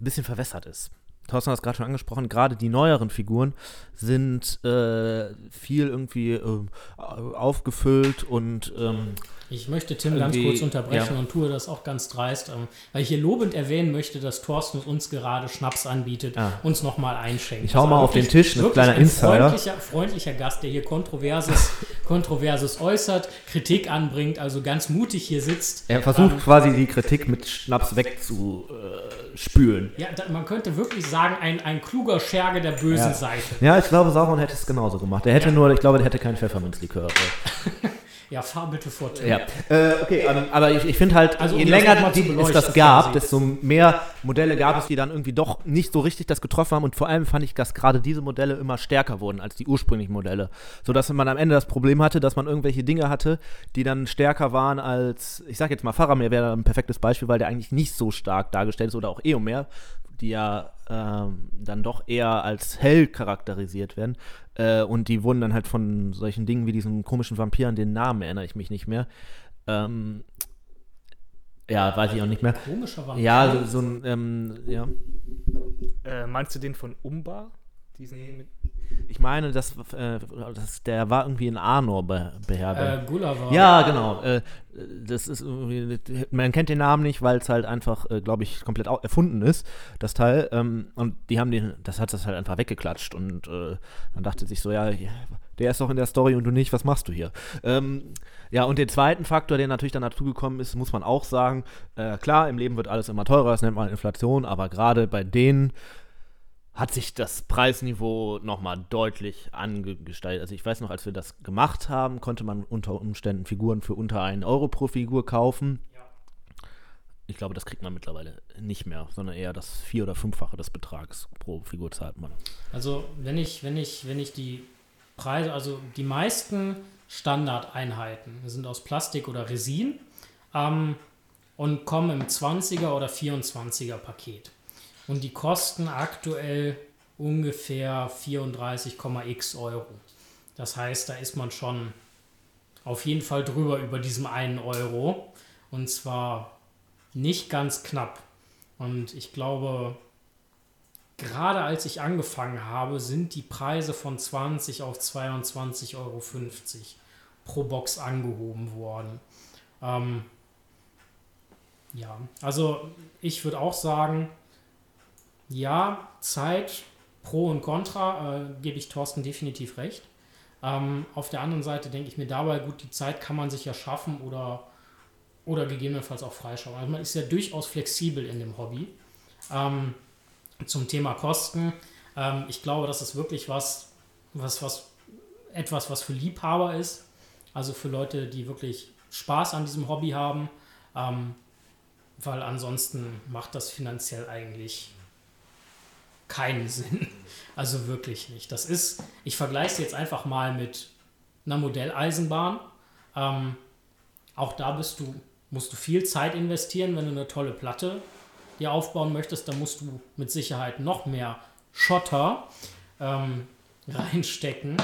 bisschen verwässert ist. Thorsten hat es gerade schon angesprochen, gerade die neueren Figuren sind äh, viel irgendwie äh, aufgefüllt und ähm, Ich möchte Tim ganz kurz unterbrechen ja. und tue das auch ganz dreist, ähm, weil ich hier lobend erwähnen möchte, dass Thorsten uns gerade Schnaps anbietet, Ah. uns nochmal einschenkt. Ich hau mal auf den Tisch, ein kleiner ein Insider. Freundlicher, freundlicher Gast, der hier Kontroverses, Kontroverses äußert, Kritik anbringt, also ganz mutig hier sitzt. er versucht Ähm, quasi die Kritik mit Schnaps wegzuspülen. ja, da, man könnte wirklich sagen, ein, ein kluger Scherge der bösen Ja. Seite. Ja, ich glaube, Sauron hätte es genauso gemacht. Er hätte Ja. nur, ich glaube, der hätte keinen Pfefferminzlikör. Ja, fahr bitte vor, Tim. Ja, äh, okay, ähm, aber ich, ich finde halt, Also, je um länger die, es das gab, desto mehr Modelle gab es, die dann irgendwie doch nicht so richtig das getroffen haben. Und vor allem fand ich, dass gerade diese Modelle immer stärker wurden als die ursprünglichen Modelle. Sodass man am Ende das Problem hatte, dass man irgendwelche Dinge hatte, die dann stärker waren als, ich sag jetzt mal, Faramir wäre ein perfektes Beispiel, weil der eigentlich nicht so stark dargestellt ist oder auch Eomer, die ja ähm, dann doch eher als hell charakterisiert werden. Äh, und die wurden dann halt von solchen Dingen wie diesen komischen Vampiren, den Namen erinnere ich mich nicht mehr. Ähm, ja, weiß ich auch nicht mehr. Komischer Vampir. Ja, so, so ein, ähm, ja. Äh, meinst du den von Umbar? Diesen mit Ich meine, das, äh, das, der war irgendwie in Arnor be beherbergt. Äh, Gulliver. Ja, genau. Äh, das ist man kennt den Namen nicht, weil es halt einfach, äh, glaube ich, komplett erfunden ist, das Teil. Ähm, und die haben den, das hat das halt einfach weggeklatscht und äh, man dachte sich so, ja, der ist doch in der Story und du nicht, was machst du hier? Ähm, ja, und den zweiten Faktor, der natürlich dann dazugekommen ist, muss man auch sagen, äh, klar, im Leben wird alles immer teurer, das nennt man Inflation, aber gerade bei denen hat sich das Preisniveau nochmal deutlich angestaltet. Also ich weiß noch, als wir das gemacht haben, konnte man unter Umständen Figuren für unter einen Euro pro Figur kaufen. Ich glaube, das kriegt man mittlerweile nicht mehr, sondern eher das vier- oder fünffache des Betrags pro Figur zahlt man. Also wenn ich, wenn ich, wenn ich die Preise, also die meisten Standardeinheiten sind aus Plastik oder Resin ähm, und kommen im 20er oder 24er Paket. Und die kosten aktuell ungefähr 34,x Euro. Das heißt, da ist man schon auf jeden Fall drüber über diesem einen Euro. Und zwar nicht ganz knapp. Und ich glaube, gerade als ich angefangen habe, sind die Preise von 20 auf 22,50 Euro pro Box angehoben worden. Ähm, ja, also ich würde auch sagen, ja, Zeit, Pro und Contra, äh, gebe ich Thorsten definitiv recht. Ähm, auf der anderen Seite denke ich mir dabei, gut, die Zeit kann man sich ja schaffen oder, oder gegebenenfalls auch freischauen. Also man ist ja durchaus flexibel in dem Hobby. Ähm, zum Thema Kosten. Ähm, ich glaube, das ist wirklich was, was, was, etwas, was für Liebhaber ist. Also für Leute, die wirklich Spaß an diesem Hobby haben. Ähm, weil ansonsten macht das finanziell eigentlich keinen Sinn. Also wirklich nicht. Das ist, ich vergleiche es jetzt einfach mal mit einer Modelleisenbahn. Ähm, auch da bist du, musst du viel Zeit investieren, wenn du eine tolle Platte dir aufbauen möchtest, dann musst du mit Sicherheit noch mehr Schotter ähm, reinstecken,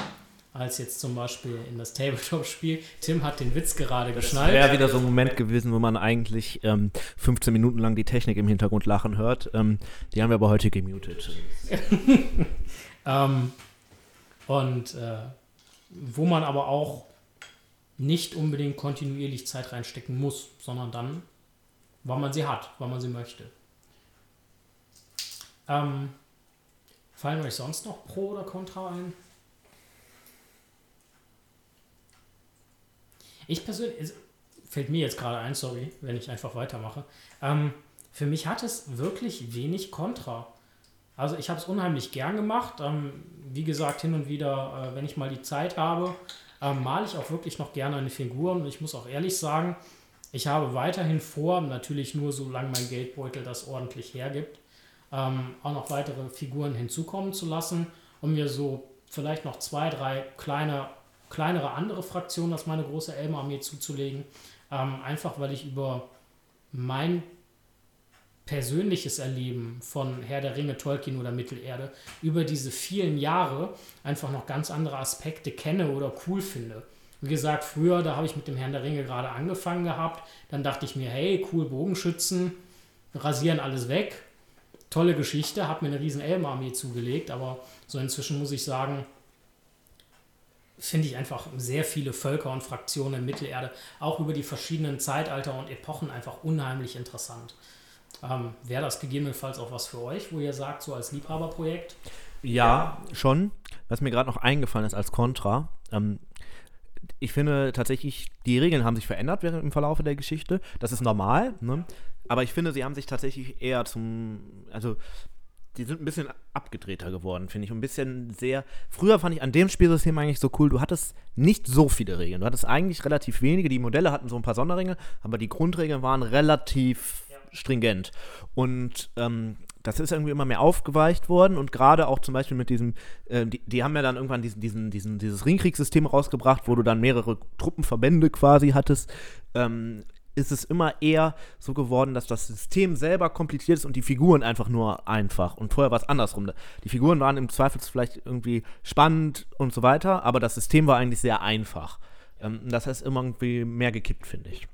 als jetzt zum Beispiel in das Tabletop-Spiel. Tim hat den Witz gerade geschnallt. Wäre wieder so ein Moment gewesen, wo man eigentlich ähm, 15 Minuten lang die Technik im Hintergrund lachen hört. Ähm, die haben wir aber heute gemutet. Ähm, und äh, wo man aber auch nicht unbedingt kontinuierlich Zeit reinstecken muss, sondern dann, weil man sie hat, weil man sie möchte. Ähm, fallen euch sonst noch Pro oder Contra ein? Ich persönlich, fällt mir jetzt gerade ein, sorry, wenn ich einfach weitermache. Ähm, für mich hat es wirklich wenig Contra. Also ich habe es unheimlich gern gemacht. Ähm, wie gesagt, hin und wieder, äh, wenn ich mal die Zeit habe, ähm, male ich auch wirklich noch gerne eine Figur. Und ich muss auch ehrlich sagen, ich habe weiterhin vor, natürlich nur solange mein Geldbeutel das ordentlich hergibt, ähm, auch noch weitere Figuren hinzukommen zu lassen, um mir so vielleicht noch zwei, drei kleine, kleinere andere Fraktionen als meine große Elmer-Armee zuzulegen. Ähm, einfach weil ich über mein persönliches Erleben von Herr der Ringe, Tolkien oder Mittelerde über diese vielen Jahre einfach noch ganz andere Aspekte kenne oder cool finde. Wie gesagt, früher, da habe ich mit dem Herrn der Ringe gerade angefangen gehabt. Dann dachte ich mir, hey, cool, Bogenschützen, rasieren alles weg. Tolle Geschichte, habe mir eine riesen Elbenarmee zugelegt, aber so inzwischen muss ich sagen, finde ich einfach sehr viele Völker und Fraktionen in Mittelerde, auch über die verschiedenen Zeitalter und Epochen einfach unheimlich interessant. Ähm, Wäre das gegebenenfalls auch was für euch, wo ihr sagt, so als Liebhaberprojekt? Ja, schon. Was mir gerade noch eingefallen ist als Kontra. Ähm, ich finde tatsächlich, die Regeln haben sich verändert während im Verlauf der Geschichte. Das ist normal, ne? Aber ich finde, sie haben sich tatsächlich eher zum, also die sind ein bisschen abgedrehter geworden, finde ich. Ein bisschen sehr. Früher fand ich an dem Spielsystem eigentlich so cool, du hattest nicht so viele Regeln. Du hattest eigentlich relativ wenige. Die Modelle hatten so ein paar Sonderringe, aber die Grundregeln waren relativ stringent. Und ähm, das ist irgendwie immer mehr aufgeweicht worden und gerade auch zum Beispiel mit diesem, äh, die, die, haben ja dann irgendwann diesen, diesen, diesen, dieses Ringkriegssystem rausgebracht, wo du dann mehrere Truppenverbände quasi hattest. Ähm, ist es immer eher so geworden, dass das System selber kompliziert ist und die Figuren einfach nur einfach. Und vorher war es andersrum. Die Figuren waren im Zweifel vielleicht irgendwie spannend und so weiter, aber das System war eigentlich sehr einfach. Ähm, das heißt immer irgendwie mehr gekippt, finde ich.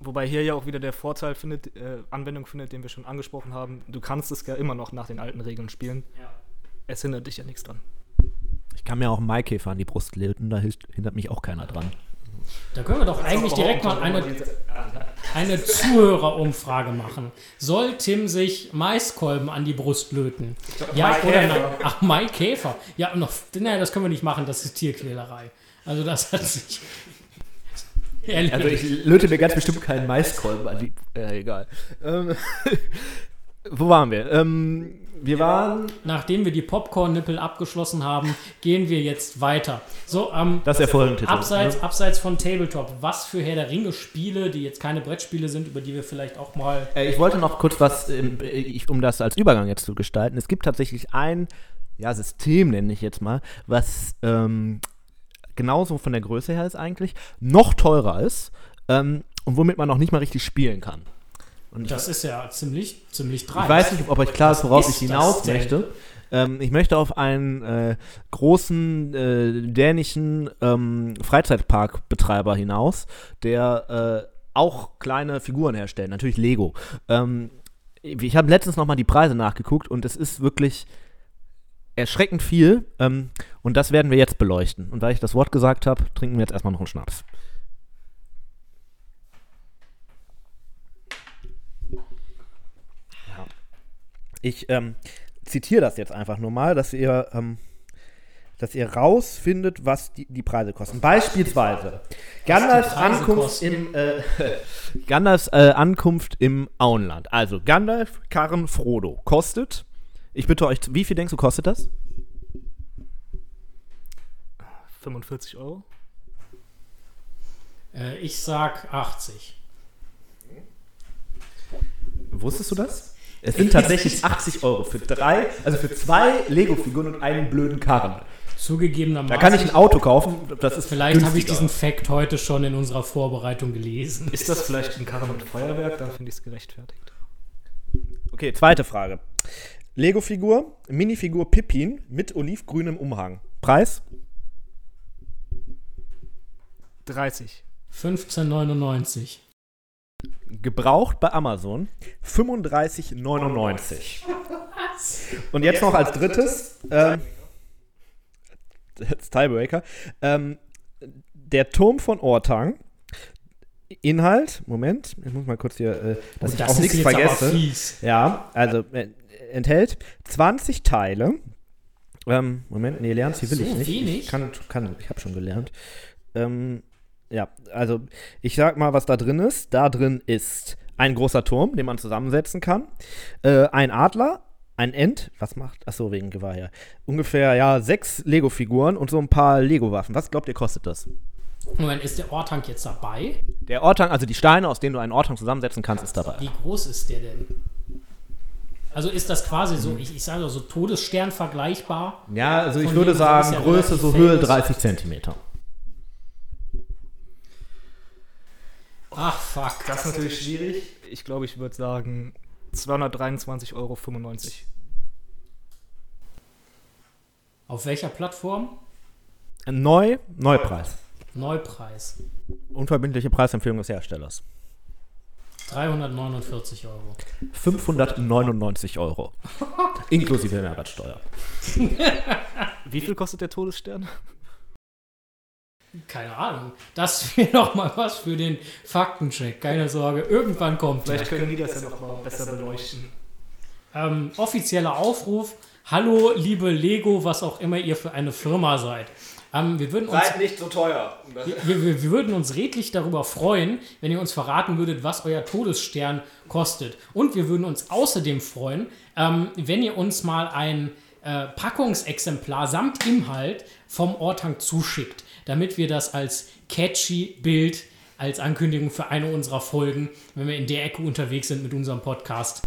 Wobei hier ja auch wieder der Vorteil findet, äh, Anwendung findet, den wir schon angesprochen haben. Du kannst es ja immer noch nach den alten Regeln spielen. Ja. Es hindert dich ja nichts dran. Ich kann mir auch einen Maikäfer an die Brust löten, da hindert mich auch keiner dran. Da können wir doch eigentlich direkt mal eine, eine Zuhörerumfrage machen. Soll Tim sich Maiskolben an die Brust löten? Ja oder nein? Ach, Maikäfer. Ja, noch, nein, das können wir nicht machen, das ist Tierquälerei. Also das hat sich. Ehrlich. Also ich löte mir ganz bestimmt keinen Maiskolben an die. Äh, egal. Ähm, wo waren wir? Ähm, wir waren. Nachdem wir die Popcorn-Nippel abgeschlossen haben, gehen wir jetzt weiter. So, ähm, Das ist der abseits, ne? abseits von Tabletop, was für Herr der Ringe-Spiele, die jetzt keine Brettspiele sind, über die wir vielleicht auch mal. Äh, ich wollte noch kurz was, ähm, ich, um das als Übergang jetzt zu gestalten. Es gibt tatsächlich ein ja, System, nenne ich jetzt mal, was ähm, genauso von der Größe her ist eigentlich, noch teurer ist ähm, und womit man noch nicht mal richtig spielen kann. Und Das ist ja ziemlich, ziemlich dreist. ich weiß nicht, ob euch klar ist, worauf ich hinaus möchte. Ähm, ich möchte auf einen äh, großen äh, dänischen ähm, Freizeitparkbetreiber hinaus, der äh, auch kleine Figuren herstellt, natürlich Lego. Ähm, ich habe letztens noch mal die Preise nachgeguckt und es ist wirklich erschreckend viel. Ähm, und das werden wir jetzt beleuchten. Und weil ich das Wort gesagt habe, trinken wir jetzt erstmal noch einen Schnaps. Ich ähm, zitiere das jetzt einfach nur mal, dass ihr, ähm, dass ihr rausfindet, was die, die Preise kosten. Beispielsweise Gandalfs Ankunft kosten? im äh, Gandalfs äh, Ankunft im Auenland. Also Gandalf, Karren, Frodo kostet. Ich bitte euch, wie viel denkst du kostet das? 45 Euro? Äh, ich sag 80. Wusstest du das? Es sind tatsächlich 80 Euro für drei, also für zwei Lego-Figuren und einen blöden Karren. Zugegebenermaßen. Da kann ich ein Auto kaufen, das ist Vielleicht habe ich diesen Fact heute schon in unserer Vorbereitung gelesen. Ist das vielleicht ein Karren und Feuerwerk? Dann finde ich es gerechtfertigt. Okay, zweite Frage. Lego-Figur, Minifigur Pippin mit olivgrünem Umhang. Preis? 30. 15,99. Gebraucht bei Amazon 35,99. Und jetzt noch als drittes, ähm, als Tiebreaker, ähm, der Turm von Ortang. Inhalt, Moment, ich muss mal kurz hier, äh, dass Und ich das auch nichts jetzt vergesse. Ja, also äh, enthält 20 Teile. Ähm, Moment, nee, lernen sie will So ich nicht. wenig? Ich kann, kann ich habe schon gelernt. Ähm, ja, also ich sag mal, was da drin ist. Da drin ist ein großer Turm, den man zusammensetzen kann. Äh, ein Adler, ein Ent, was macht? Achso, wegen Geweih her. Ungefähr, ja, sechs Lego-Figuren und so ein paar Lego-Waffen. Was glaubt ihr, kostet das? Moment, ist der Ortank jetzt dabei? Der Ortang, also die Steine, aus denen du einen Ortang zusammensetzen kannst, ist dabei. Wie groß ist der denn? Also ist das quasi so, ich, ich sage so Todesstern vergleichbar? Ja, also ich würde sagen, ja Größe so Höhe famous. 30 Zentimeter. Fuck. Das ist natürlich schwierig. Ich glaube, ich würde sagen 223,95 Euro. Auf welcher Plattform? Neu, Neupreis. Neupreis. Unverbindliche Preisempfehlung des Herstellers. 349 Euro. 599 Euro. Inklusive Mehrwertsteuer. Wie viel kostet der Todesstern? Keine Ahnung. Das wäre doch mal was für den Faktencheck. Keine Sorge. Irgendwann kommt der. Vielleicht können die das ja noch mal besser beleuchten. Ähm, offizieller Aufruf. Hallo, liebe Lego, was auch immer ihr für eine Firma seid. Ähm, wir, würden uns, nicht so teuer. wir, wir, wir würden uns redlich darüber freuen, wenn ihr uns verraten würdet, was euer Todesstern kostet. Und wir würden uns außerdem freuen, ähm, wenn ihr uns mal ein äh, Packungsexemplar samt Inhalt vom Ortang zuschickt, damit wir das als catchy Bild, als Ankündigung für eine unserer Folgen, wenn wir in der Ecke unterwegs sind mit unserem Podcast,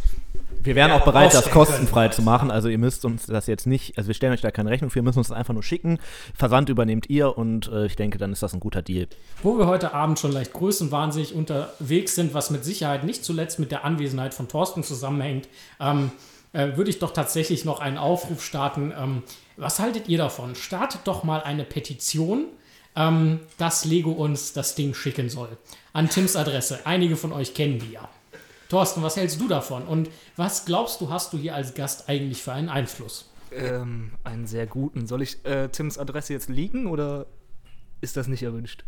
Wir wären auch bereit, das kostenfrei zu machen. Also ihr müsst uns das jetzt nicht, also wir stellen euch da keine Rechnung für, wir müssen uns das einfach nur schicken. Versand übernehmt ihr und äh, ich denke, dann ist das ein guter Deal. Wo wir heute Abend schon leicht größenwahnsinnig unterwegs sind, was mit Sicherheit nicht zuletzt mit der Anwesenheit von Thorsten zusammenhängt, ähm, äh, würde ich doch tatsächlich noch einen Aufruf starten. Ähm, was haltet ihr davon? Startet doch mal eine Petition, ähm, dass Lego uns das Ding schicken soll. An Tims Adresse. Einige von euch kennen die ja. Thorsten, was hältst du davon? Und was glaubst du, hast du hier als Gast eigentlich für einen Einfluss? Ähm, einen sehr guten. Soll ich äh, Tims Adresse jetzt liegen oder ist das nicht erwünscht?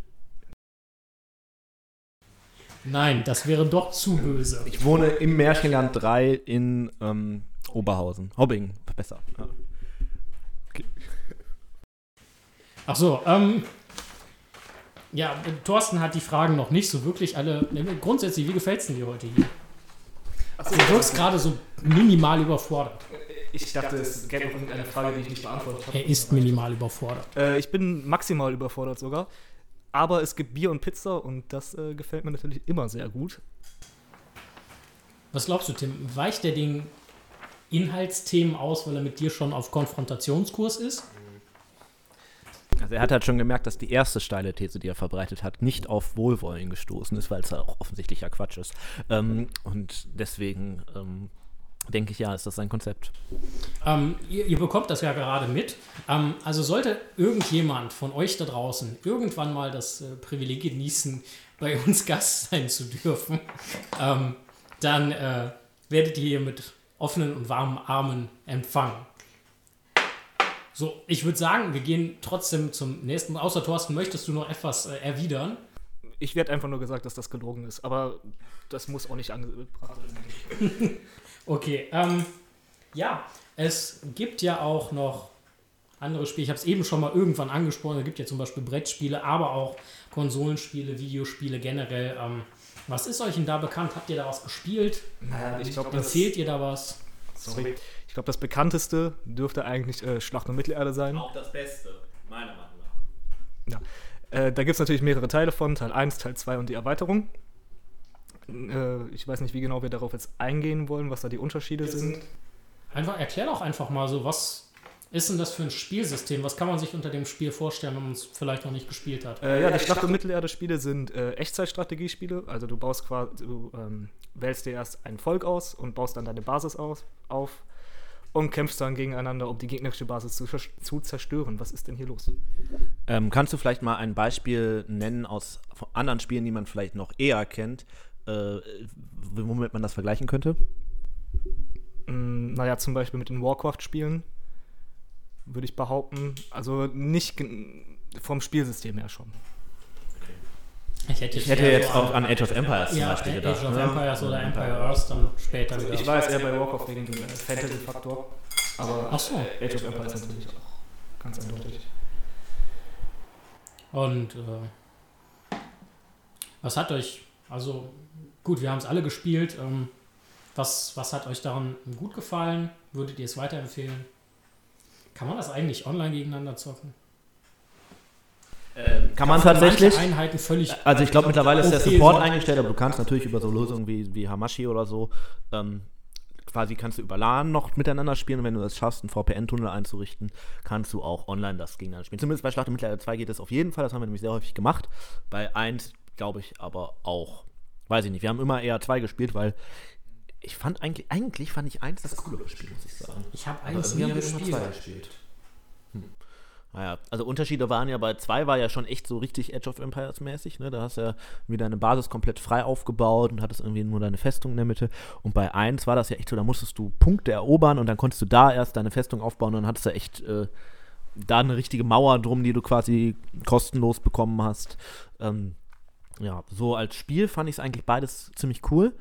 Nein, das wäre doch zu böse. Ich wohne im Märchenland 3 in ähm, Oberhausen. Hobbing, besser. Ja. Ach so, ähm. Ja, Thorsten hat die Fragen noch nicht so wirklich alle. Grundsätzlich, wie gefällt es dir heute hier? Du wirkst gerade so minimal überfordert. ich dachte, es gäbe noch irgendeine Frage, die ich nicht beantwortet habe. Er ist minimal überfordert. Äh, ich bin maximal überfordert sogar. Aber es gibt Bier und Pizza und das äh, gefällt mir natürlich immer sehr gut. Was glaubst du, Tim? Weicht der Ding Inhaltsthemen aus, weil er mit dir schon auf Konfrontationskurs ist? Also er hat halt schon gemerkt, dass die erste steile These, die er verbreitet hat, nicht auf Wohlwollen gestoßen ist, weil es auch offensichtlicher Quatsch ist. Ähm, und deswegen ähm, denke ich, ja, ist das sein Konzept. Ähm, ihr, ihr bekommt das ja gerade mit. Ähm, also sollte irgendjemand von euch da draußen irgendwann mal das äh, Privileg genießen, bei uns Gast sein zu dürfen, ähm, dann äh, werdet ihr hier mit offenen und warmen Armen empfangen. So, ich würde sagen, wir gehen trotzdem zum nächsten. Außer Thorsten, möchtest du noch etwas äh, erwidern? Ich werde einfach nur gesagt, dass das gelogen ist, aber das muss auch nicht angebracht werden. Okay, ähm, ja, es gibt ja auch noch andere Spiele. Ich habe es eben schon mal irgendwann angesprochen. Es gibt ja zum Beispiel Brettspiele, aber auch Konsolenspiele, Videospiele generell. Ähm, was ist euch denn da bekannt? Habt ihr da was gespielt? Naja, ich glaube, Empfehlt ihr da was? sorry. Ich glaube, das bekannteste dürfte eigentlich äh, Schlacht um Mittelerde sein. das Beste, meiner Meinung nach. Äh, da gibt es natürlich mehrere Teile von, Teil 1, Teil 2 und die Erweiterung. Äh, ich weiß nicht, wie genau wir darauf jetzt eingehen wollen, was da die Unterschiede sind. Einfach, erklär doch einfach mal so, was ist denn das für ein Spielsystem? Was kann man sich unter dem Spiel vorstellen, wenn man es vielleicht noch nicht gespielt hat? Äh, ja, die Schlacht um Mittelerde-Spiele sind äh, Echtzeitstrategiespiele. Also du baust quasi, du ähm, wählst dir erst ein Volk aus und baust dann deine Basis aus, auf und kämpfst dann gegeneinander, um die gegnerische Basis zu, zu zerstören. Was ist denn hier los? Ähm, kannst du vielleicht mal ein Beispiel nennen aus anderen Spielen, die man vielleicht noch eher kennt, äh, womit man das vergleichen könnte? Mm, naja, zum Beispiel mit den Warcraft-Spielen würde ich behaupten. Also nicht vom Spielsystem her schon. Ich hätte, Ich hätte jetzt so auch an Age of Empires zum ja, Beispiel gedacht. Age of ne? Empires oder Empire Earth dann später wieder. Ich war jetzt eher bei Warcraft wegen dem Fantasy-Faktor. Aber Ach so. Age of Empires natürlich auch ganz eindeutig. Und äh, was hat euch, also gut, wir haben es alle gespielt. Ähm, was, was hat euch daran gut gefallen? Würdet ihr es weiterempfehlen? Kann man das eigentlich online gegeneinander zocken? Kann man tatsächlich? Einheiten völlig. Also ich glaube, mittlerweile ist der Support eingestellt, aber du kannst natürlich über so Lösungen wie, wie Hamashi oder so, ähm, quasi kannst du über LAN noch miteinander spielen und wenn du es schaffst, einen VPN-Tunnel einzurichten, kannst du auch online das gegeneinander spielen. Zumindest bei Schlacht um Mittelalter 2 geht das auf jeden Fall, das haben wir nämlich sehr häufig gemacht. Bei 1 glaube ich aber auch. weiß ich nicht. Wir haben immer eher zwei gespielt, weil ich fand eigentlich, eigentlich fand ich eins das coolere Spiel, muss ich sagen. Ich habe Aber eins irgendwie nie gespielt. zwei gespielt. Naja, also Unterschiede waren ja bei zwei war ja schon echt so richtig Edge of Empires mäßig, ne? Da hast du ja wieder eine Basis komplett frei aufgebaut und hattest irgendwie nur deine Festung in der Mitte. Und bei eins war das ja echt so, da musstest du Punkte erobern und dann konntest du da erst deine Festung aufbauen und dann hattest du echt äh, da eine richtige Mauer drum, die du quasi kostenlos bekommen hast. Ähm, ja, so als Spiel fand ich es eigentlich beides ziemlich cool.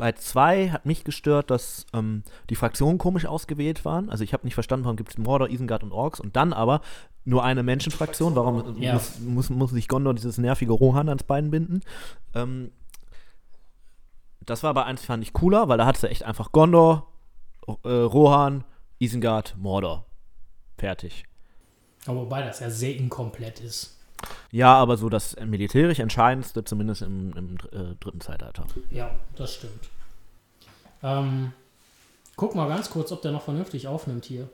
Bei zwei hat mich gestört, dass ähm, die Fraktionen komisch ausgewählt waren. Also ich habe nicht verstanden, warum gibt es Mordor, Isengard und Orks und dann aber nur eine Menschenfraktion. Warum Ja. muss, muss, muss sich Gondor dieses nervige Rohan ans Bein binden? Ähm, das war bei eins fand ich cooler, weil da hattest du echt einfach Gondor, äh, Rohan, Isengard, Mordor. Fertig. Aber wobei das ja sehr inkomplett ist. Ja, aber so das militärisch Entscheidendste, zumindest im, im äh, dritten Zeitalter. Ja, das stimmt. Ähm, guck mal ganz kurz, ob der noch vernünftig aufnimmt hier.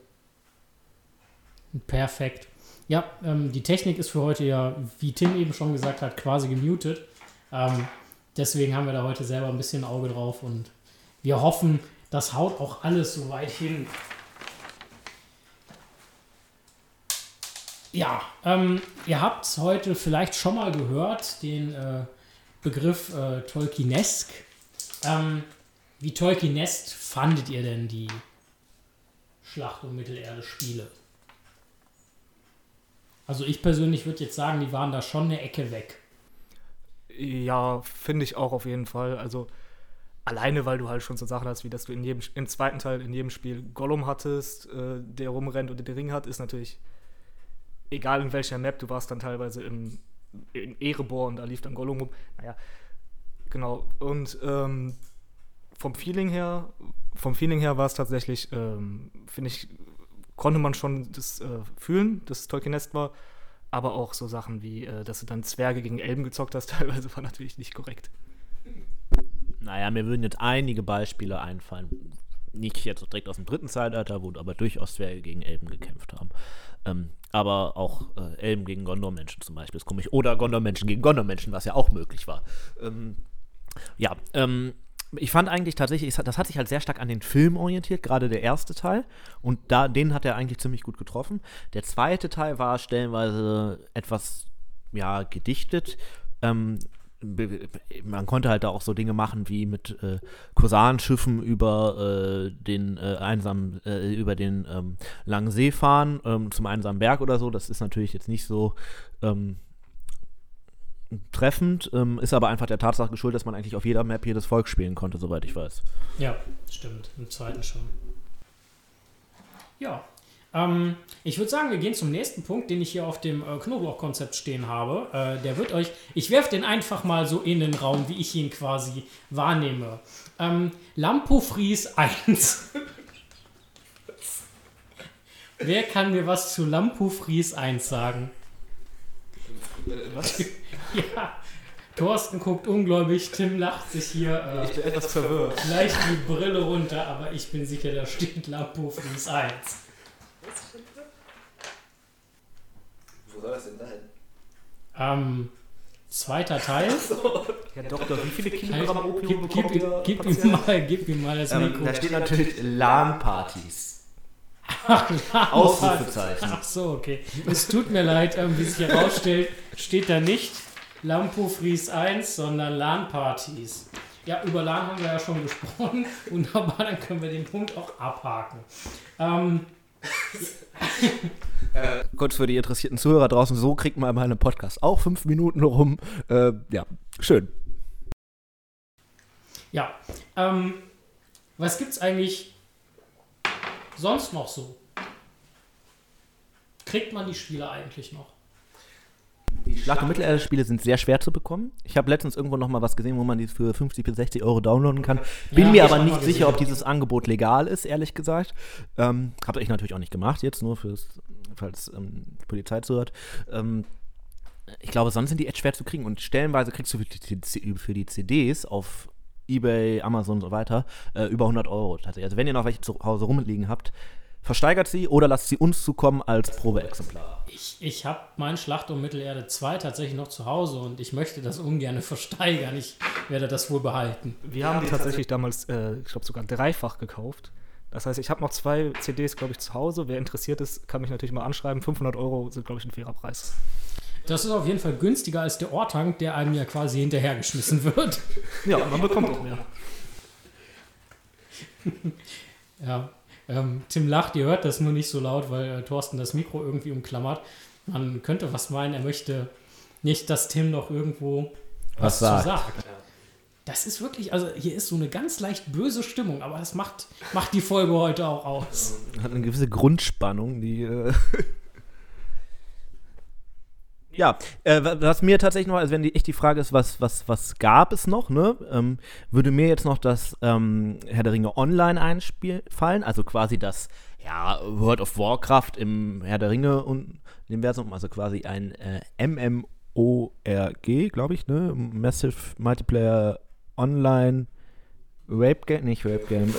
Perfekt. Ja, ähm, die Technik ist für heute ja, wie Tim eben schon gesagt hat, quasi gemutet. Ähm, deswegen haben wir da heute selber ein bisschen Auge drauf und wir hoffen, das haut auch alles so weit hin. Ja, ähm, ihr habt heute vielleicht schon mal gehört, den äh, Begriff äh, Tolkienesk. Ähm, wie Tolkienest fandet ihr denn die Schlacht um Mittelerde-Spiele? Also ich persönlich würde jetzt sagen, die waren da schon eine Ecke weg. Ja, finde ich auch auf jeden Fall. Also alleine, weil du halt schon so Sachen hast, wie dass du in jedem, im zweiten Teil in jedem Spiel Gollum hattest, äh, der rumrennt und den Ring hat, ist natürlich egal in welcher Map, du warst dann teilweise im, in Erebor und da lief dann Gollum rum. Naja, genau. Und ähm, vom Feeling her, vom Feeling her war es tatsächlich, ähm, finde ich, konnte man schon das äh, fühlen, dass Tolkien Nest war. Aber auch so Sachen wie, äh, dass du dann Zwerge gegen Elben gezockt hast, teilweise war natürlich nicht korrekt. Naja, mir würden jetzt einige Beispiele einfallen. Nicht jetzt direkt aus dem dritten Zeitalter, wo aber durchaus Zwerge gegen Elben gekämpft haben. Ähm, aber auch äh, Elben gegen Gondor-Menschen zum Beispiel ist komisch. Oder Gondor-Menschen gegen Gondor-Menschen, was ja auch möglich war. Ähm, ja, ähm, ich fand eigentlich tatsächlich, das hat sich halt sehr stark an den Film orientiert, gerade der erste Teil. Und da, den hat er eigentlich ziemlich gut getroffen. Der zweite Teil war stellenweise etwas, ja, gedichtet. Ähm, man konnte halt da auch so Dinge machen wie mit äh, Kosanschiffen über äh, den äh, einsamen, äh, über den ähm, langen See fahren, ähm, zum einsamen Berg oder so. Das ist natürlich jetzt nicht so ähm, treffend, ähm, ist aber einfach der Tatsache geschuldet, dass man eigentlich auf jeder Map jedes Volk spielen konnte, soweit ich weiß. Ja, stimmt. Im zweiten schon. Ja. Ähm, ich würde sagen, wir gehen zum nächsten Punkt, den ich hier auf dem äh, Knoblauchkonzept stehen habe. Äh, der wird euch, ich werfe den einfach mal so in den Raum, wie ich ihn quasi wahrnehme. Ähm, Lampofries 1. Wer kann mir was zu Lampofries 1 sagen? Äh, was? ja. Thorsten guckt ungläubig, Tim lacht sich hier. Äh, ich bin etwas verwirrt. Leicht die Brille runter, aber ich bin sicher, da steht Lampofries 1. Wo soll das denn sein? Ähm, zweiter Teil. Herr Doktor, wie viele Kilogramm Opium gib, gib, gib, gib, mir mal, gib mir mal das ähm, Mikro. Da steht natürlich LAN-Partys. Ach, Ausrufezeichen. Ach so, okay. Es tut mir leid, ähm, wie sich herausstellt, steht da nicht Lampo Fries 1, sondern LAN-Partys. Ja, über LAN haben wir ja schon gesprochen. Wunderbar, dann können wir den Punkt auch abhaken. Ähm, Kurz für die interessierten Zuhörer draußen, so kriegt man meine Podcast auch fünf Minuten rum. Äh, ja, schön. Ja, ähm, was gibt's eigentlich sonst noch so? Kriegt man die Spiele eigentlich noch? Die Schlacht- und Mittelerde-Spiele sind sehr schwer zu bekommen. Ich habe letztens irgendwo noch mal was gesehen, wo man die für 50 bis 60 Euro downloaden kann. Bin Ja, mir aber nicht sicher, ob dieses Angebot legal ist, ehrlich gesagt. Ähm, habe ich natürlich auch nicht gemacht, jetzt nur fürs, falls ähm, die Polizei zuhört. Ähm, ich glaube, sonst sind die echt schwer zu kriegen. Und stellenweise kriegst du für die, für die CDs auf Ebay, Amazon und so weiter äh, über 100 Euro tatsächlich. Also wenn ihr noch welche zu Hause rumliegen habt, versteigert sie oder lasst sie uns zukommen als Probeexemplar. Ich, ich habe mein Schlacht um Mittelerde 2 tatsächlich noch zu Hause und ich möchte das ungern versteigern. Ich werde das wohl behalten. Wir haben die tatsächlich damals, äh, ich glaube, sogar dreifach gekauft. Das heißt, ich habe noch zwei CDs, glaube ich, zu Hause. Wer interessiert ist, kann mich natürlich mal anschreiben. 500 Euro sind, glaube ich, ein fairer Preis. Das ist auf jeden Fall günstiger als der Ortank, der einem ja quasi hinterhergeschmissen wird. Ja, man bekommt auch mehr. Ja, ähm, Tim lacht, ihr hört das nur nicht so laut, weil äh, Thorsten das Mikro irgendwie umklammert. Man könnte was meinen, er möchte nicht, dass Tim noch irgendwo Was zu sagt. sagt. Das ist wirklich, also hier ist so eine ganz leicht böse Stimmung, aber das macht, macht die Folge heute auch aus. Hat eine gewisse Grundspannung, die. Äh ja, äh, wa- was mir tatsächlich noch, also wenn die, echt die Frage ist, was, was, was gab es noch, ne? Ähm, würde mir jetzt noch das ähm, Herr der Ringe Online einspiel fallen, also quasi das ja, World of Warcraft im Herr der Ringe und Universum, also quasi ein äh, MMORG, glaube ich, ne? Massive Multiplayer Online Rape Game, nicht Rape Game,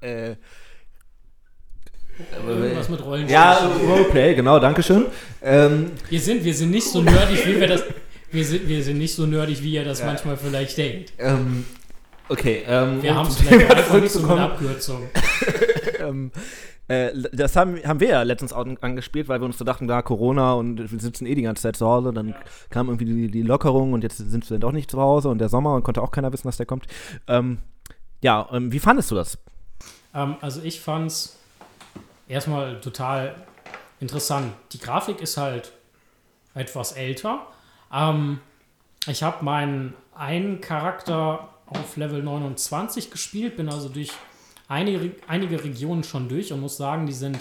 äh, äh, Irgendwas mit Rollen. ja, Roleplay, genau, Dankeschön. Ähm, Wir sind, wir sind nicht so nerdig, wie wir das. Wir sind, wir sind nicht so nerdig, wie ihr das manchmal vielleicht denkt. ähm, okay, ähm, Wir um haben es vielleicht einfach nicht so mit zurückzukommen. Abkürzung. ähm, äh, das haben, haben wir ja letztens auch angespielt, weil wir uns so dachten, da Corona und wir sitzen eh die ganze Zeit zu Hause. Dann kam irgendwie die, die Lockerung und jetzt sind wir doch nicht zu Hause und der Sommer und konnte auch keiner wissen, dass der kommt. Ähm, ja, ähm, wie fandest du das? Ähm, also ich fand's erstmal total interessant. Die Grafik ist halt etwas älter. Ähm, ich habe meinen einen Charakter auf Level 29 gespielt, bin also durch einige, einige Regionen schon durch und muss sagen, die sind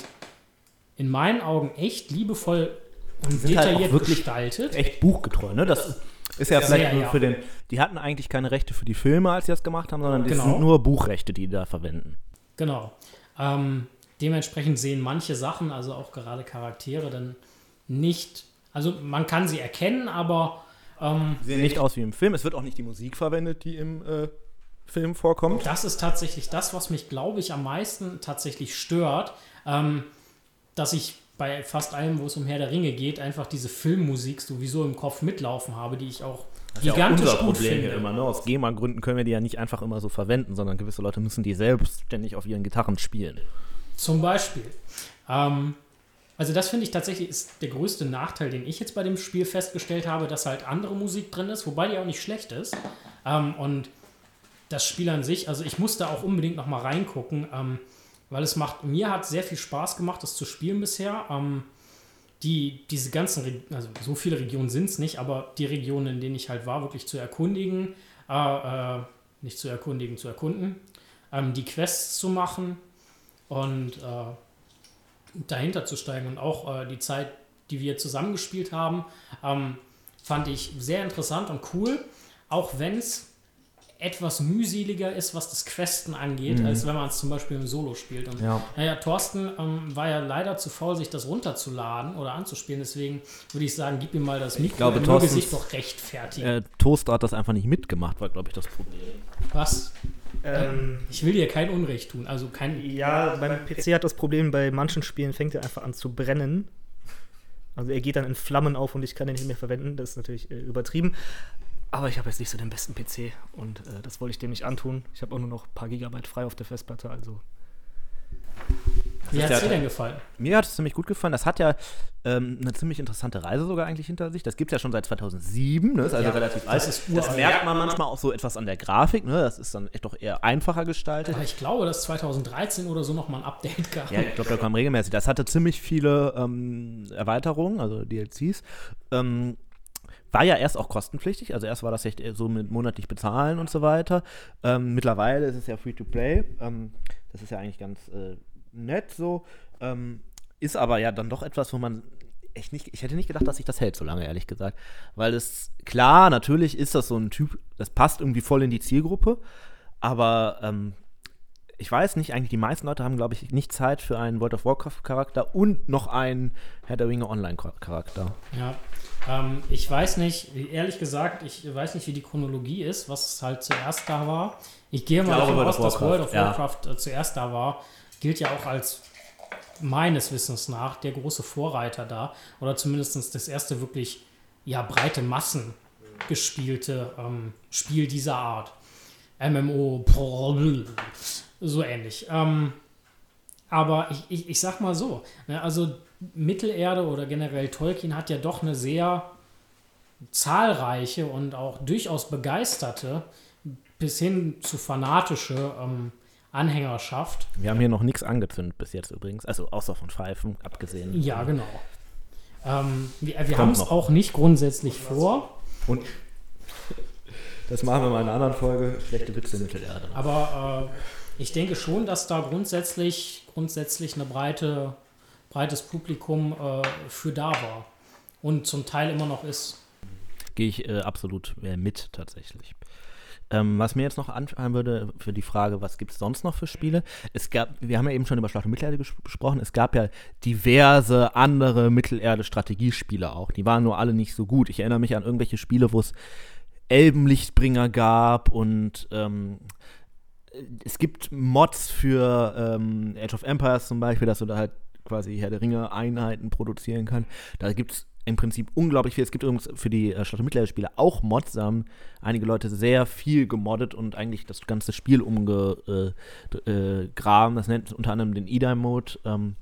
in meinen Augen echt liebevoll und halt detailliert wirklich gestaltet. Echt buchgetreu, ne? Das ist ja Sehr, vielleicht nur ja. für den. Die hatten eigentlich keine Rechte für die Filme, als sie das gemacht haben, sondern das Genau. sind nur Buchrechte, die die da verwenden. Genau. Ähm, dementsprechend sehen manche Sachen, also auch gerade Charaktere, dann nicht. Also man kann sie erkennen, aber ähm, Sie sehen nicht aus wie im Film. Es wird auch nicht die Musik verwendet, die im äh, Film vorkommt. das ist tatsächlich das, was mich, glaube ich, am meisten tatsächlich stört, ähm, dass ich bei fast allem, wo es um Herr der Ringe geht, einfach diese Filmmusik sowieso im Kopf mitlaufen habe, die ich auch gigantisch gut finde. hier immer. Ne? Aus GEMA-Gründen können wir die ja nicht einfach immer so verwenden, sondern gewisse Leute müssen die selbstständig auf ihren Gitarren spielen. Zum Beispiel. Ähm, also das finde ich tatsächlich ist der größte Nachteil, den ich jetzt bei dem Spiel festgestellt habe, dass halt andere Musik drin ist, wobei die auch nicht schlecht ist. Ähm, und das Spiel an sich, also ich musste auch unbedingt noch mal reingucken, ähm, weil es macht, mir hat sehr viel Spaß gemacht, das zu spielen bisher. Ähm, die, diese ganzen, Re- also so viele Regionen sind es nicht, aber die Regionen, in denen ich halt war, wirklich zu erkundigen, äh, äh, nicht zu erkundigen, zu erkunden, ähm, die Quests zu machen und äh, dahinter zu steigen und auch äh, die Zeit, die wir zusammengespielt haben, ähm, fand ich sehr interessant und cool, auch wenn es etwas mühseliger ist, was das Questen angeht, als wenn man es zum Beispiel im Solo spielt. Und Ja. naja, Thorsten ähm, war ja leider zu faul, sich das runterzuladen oder anzuspielen. Deswegen würde ich sagen, gib ihm mal das Mikro. glaube, er möge Thorstens- sich doch rechtfertigen. Äh, Toaster hat das einfach nicht mitgemacht, war, glaube ich, das Problem. Was? Ähm, Ich will dir kein Unrecht tun. Also kein. ja, beim PC hat das Problem, bei manchen Spielen fängt er einfach an zu brennen. Also er geht dann in Flammen auf und ich kann ihn nicht mehr verwenden. Das ist natürlich äh, übertrieben. Aber ich habe jetzt nicht so den besten PC und äh, das wollte ich dem nicht antun. Ich habe auch nur noch ein paar Gigabyte frei auf der Festplatte, also Wie hat es dir denn gefallen? Mir hat es ziemlich gut gefallen. Das hat ja ähm, eine ziemlich interessante Reise sogar eigentlich hinter sich. Das gibt es ja schon seit 2007, ne? ist also Ja, relativ alt. das das merkt man manchmal auch so etwas an der Grafik. Ne? Das ist dann echt doch eher einfacher gestaltet. Aber ich glaube, dass 2013 oder so nochmal ein Update gab. Ja, ich glaube, da kam regelmäßig. Das hatte ziemlich viele ähm, Erweiterungen, also DLCs. Ähm, war ja erst auch kostenpflichtig, also erst war das echt so mit monatlich bezahlen und so weiter. Ähm, mittlerweile ist es ja free to play. Ähm, das ist ja eigentlich ganz äh, nett so. Ähm, ist aber ja dann doch etwas, wo man echt nicht, ich hätte nicht gedacht, dass sich das hält so lange, ehrlich gesagt. Weil es, klar, natürlich ist das so ein Typ, das passt irgendwie voll in die Zielgruppe, aber ähm, ich weiß nicht, eigentlich die meisten Leute haben, glaube ich, nicht Zeit für einen World of Warcraft-Charakter und noch einen Herr der Ringe Online-Charakter. Ja, ähm, ich weiß nicht, ehrlich gesagt, ich weiß nicht, wie die Chronologie ist, was halt zuerst da war. Ich gehe mal davon World aus, of dass World Warcraft, of ja. Warcraft äh, zuerst da war. Gilt ja auch als meines Wissens nach der große Vorreiter da. Oder zumindest das erste wirklich ja, breite Massen gespielte ähm, Spiel dieser Art. MMO, so ähnlich. Ähm, aber ich, ich, ich sag mal so, ne, also Mittelerde oder generell Tolkien hat ja doch eine sehr zahlreiche und auch durchaus begeisterte bis hin zu fanatische ähm, Anhängerschaft. Wir haben hier noch nichts angezündet bis jetzt übrigens. Also außer von Pfeifen abgesehen. Ja, genau. Ähm, wir wir Kommt haben es auch nicht grundsätzlich vor, Und das machen wir mal in einer anderen Folge. Schlechte Witze in Mittelerde. aber äh, ich denke schon, dass da grundsätzlich, grundsätzlich eine breite, breites Publikum äh, für da war und zum Teil immer noch ist. Gehe ich äh, absolut äh, mit tatsächlich. Ähm, was mir jetzt noch anfallen würde für die Frage, was gibt es sonst noch für Spiele? Es gab, wir haben ja eben schon über Schlacht um Mittelerde ges gesprochen, es gab ja diverse andere Mittelerde-Strategiespiele auch. Die waren nur alle nicht so gut. Ich erinnere mich an irgendwelche Spiele, wo es Elbenlichtbringer gab und ähm, es gibt Mods für ähm, Age of Empires zum Beispiel, dass du da halt quasi Herr der Ringe Einheiten produzieren kann. Da gibt es im Prinzip unglaublich viel. Es gibt übrigens für die äh, Schlacht- und Mittelerde-Spiele auch Mods. Da haben einige Leute sehr viel gemoddet und eigentlich das ganze Spiel umgegraben. Äh, graben. das nennt unter anderem den E-Dime-Mode, ähm,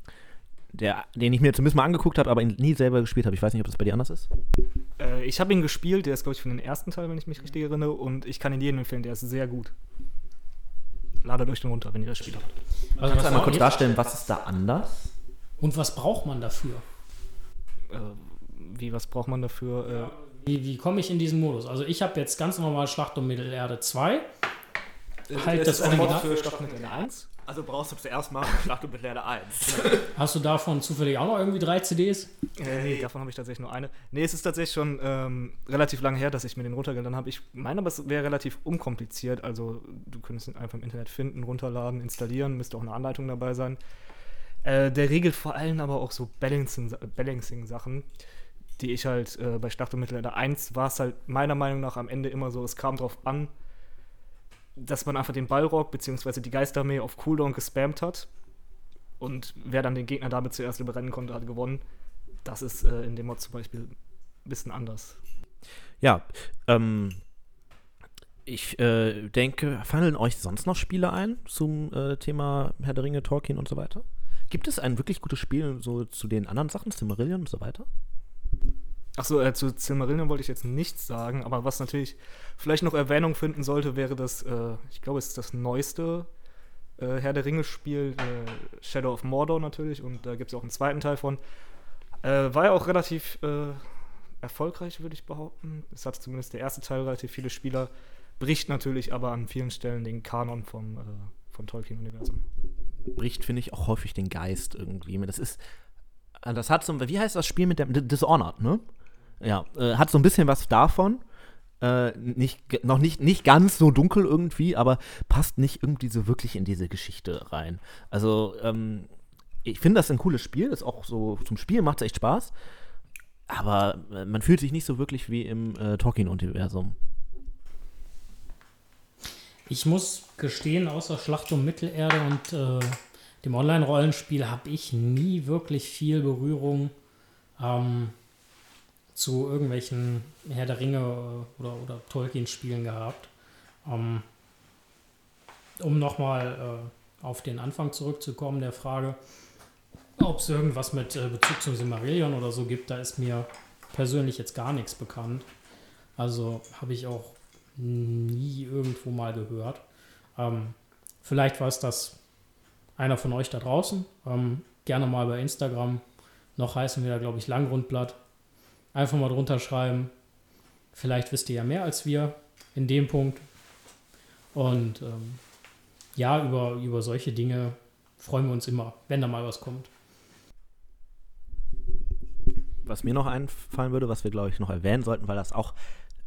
der, den ich mir zumindest mal angeguckt habe, aber ihn nie selber gespielt habe. Ich weiß nicht, ob das bei dir anders ist. Äh, ich habe ihn gespielt, der ist, glaube ich, von den ersten Teil, wenn ich mich richtig erinnere, und ich kann ihn jedem empfehlen, der ist sehr gut. Ladet euch den runter, wenn ihr das Spiel habt. Also Kannst du einmal kurz darstellen, was ist da anders? und was braucht man dafür? Äh, wie, was braucht man dafür? Wie, wie komme ich in diesen Modus? Also ich habe jetzt ganz normal Schlacht um Mittelerde 2. Äh, Halt das ist ein Mod Original- für Schlacht mit 1. Also brauchst du zuerst mal Schlacht und Mittelerde 1. Hast du davon zufällig auch noch irgendwie drei CDs? Äh, nee, davon habe ich tatsächlich nur eine. Nee, es ist tatsächlich schon ähm, relativ lange her, dass ich mir den runtergeladen habe. Ich meine aber, es wäre relativ unkompliziert. Also, du könntest ihn einfach im Internet finden, runterladen, installieren, müsste auch eine Anleitung dabei sein. Äh, der regelt vor allem aber auch so Balancing- Balancing-Sachen, die ich halt äh, bei Schlacht um Mittelerde 1 war es halt meiner Meinung nach am Ende immer so, es kam drauf an, dass man einfach den Ballrock bzw. die Geisterarmee auf Cooldown gespammt hat. Und wer dann den Gegner damit zuerst überrennen konnte, hat gewonnen. Das ist äh, in dem Mod zum Beispiel ein bisschen anders. Ja, ähm, ich äh, denke, fallen euch sonst noch Spiele ein zum äh, Thema Herr der Ringe, Tolkien und so weiter? Gibt es ein wirklich gutes Spiel so zu den anderen Sachen, Silmarillion und so weiter? Achso, äh, zu Silmarillion wollte ich jetzt nichts sagen, aber was natürlich vielleicht noch Erwähnung finden sollte, wäre das, äh, ich glaube, es ist das neueste äh, Herr der Ringe-Spiel, äh, Shadow of Mordor natürlich, und da gibt es auch einen zweiten Teil von. Äh, war ja auch relativ äh, erfolgreich, würde ich behaupten. Es hat zumindest der erste Teil relativ viele Spieler, bricht natürlich aber an vielen Stellen den Kanon vom, vom Tolkien-Universum. Bricht, finde ich, auch häufig den Geist irgendwie. Das ist, das hat so, wie heißt das Spiel mit dem, Dishonored, ne? Ja, äh, hat so ein bisschen was davon. Äh, nicht, noch nicht, nicht ganz so dunkel irgendwie, aber passt nicht irgendwie so wirklich in diese Geschichte rein. Also, ähm, ich finde das ein cooles Spiel, ist auch so zum Spielen macht es echt Spaß. Aber äh, man fühlt sich nicht so wirklich wie im äh, Tolkien-Universum. Ich muss gestehen, außer Schlacht um Mittelerde und äh, dem Online-Rollenspiel habe ich nie wirklich viel Berührung ähm, zu irgendwelchen Herr der Ringe äh, oder, oder Tolkien-Spielen gehabt. Ähm, um nochmal äh, auf den Anfang zurückzukommen, der Frage, ob es irgendwas mit äh, Bezug zum Silmarillion oder so gibt, da ist mir persönlich jetzt gar nichts bekannt. Also habe ich auch nie irgendwo mal gehört. Ähm, vielleicht weiß das einer von euch da draußen. Ähm, gerne mal bei Instagram. Noch heißen wir da, glaube ich, Langgrundblatt. Einfach mal drunter schreiben. Vielleicht wisst ihr ja mehr als wir in dem Punkt. Und ähm, ja, über, über solche Dinge freuen wir uns immer, wenn da mal was kommt. was mir noch einfallen würde, was wir, glaube ich, noch erwähnen sollten, weil das auch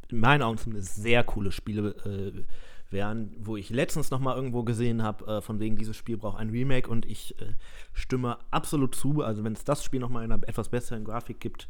in meinen Augen zumindest sehr coole Spiele äh, Während, wo ich letztens noch mal irgendwo gesehen habe, äh, von wegen dieses Spiel braucht ein Remake und ich äh, stimme absolut zu. Also wenn es das Spiel noch mal in einer etwas besseren Grafik gibt,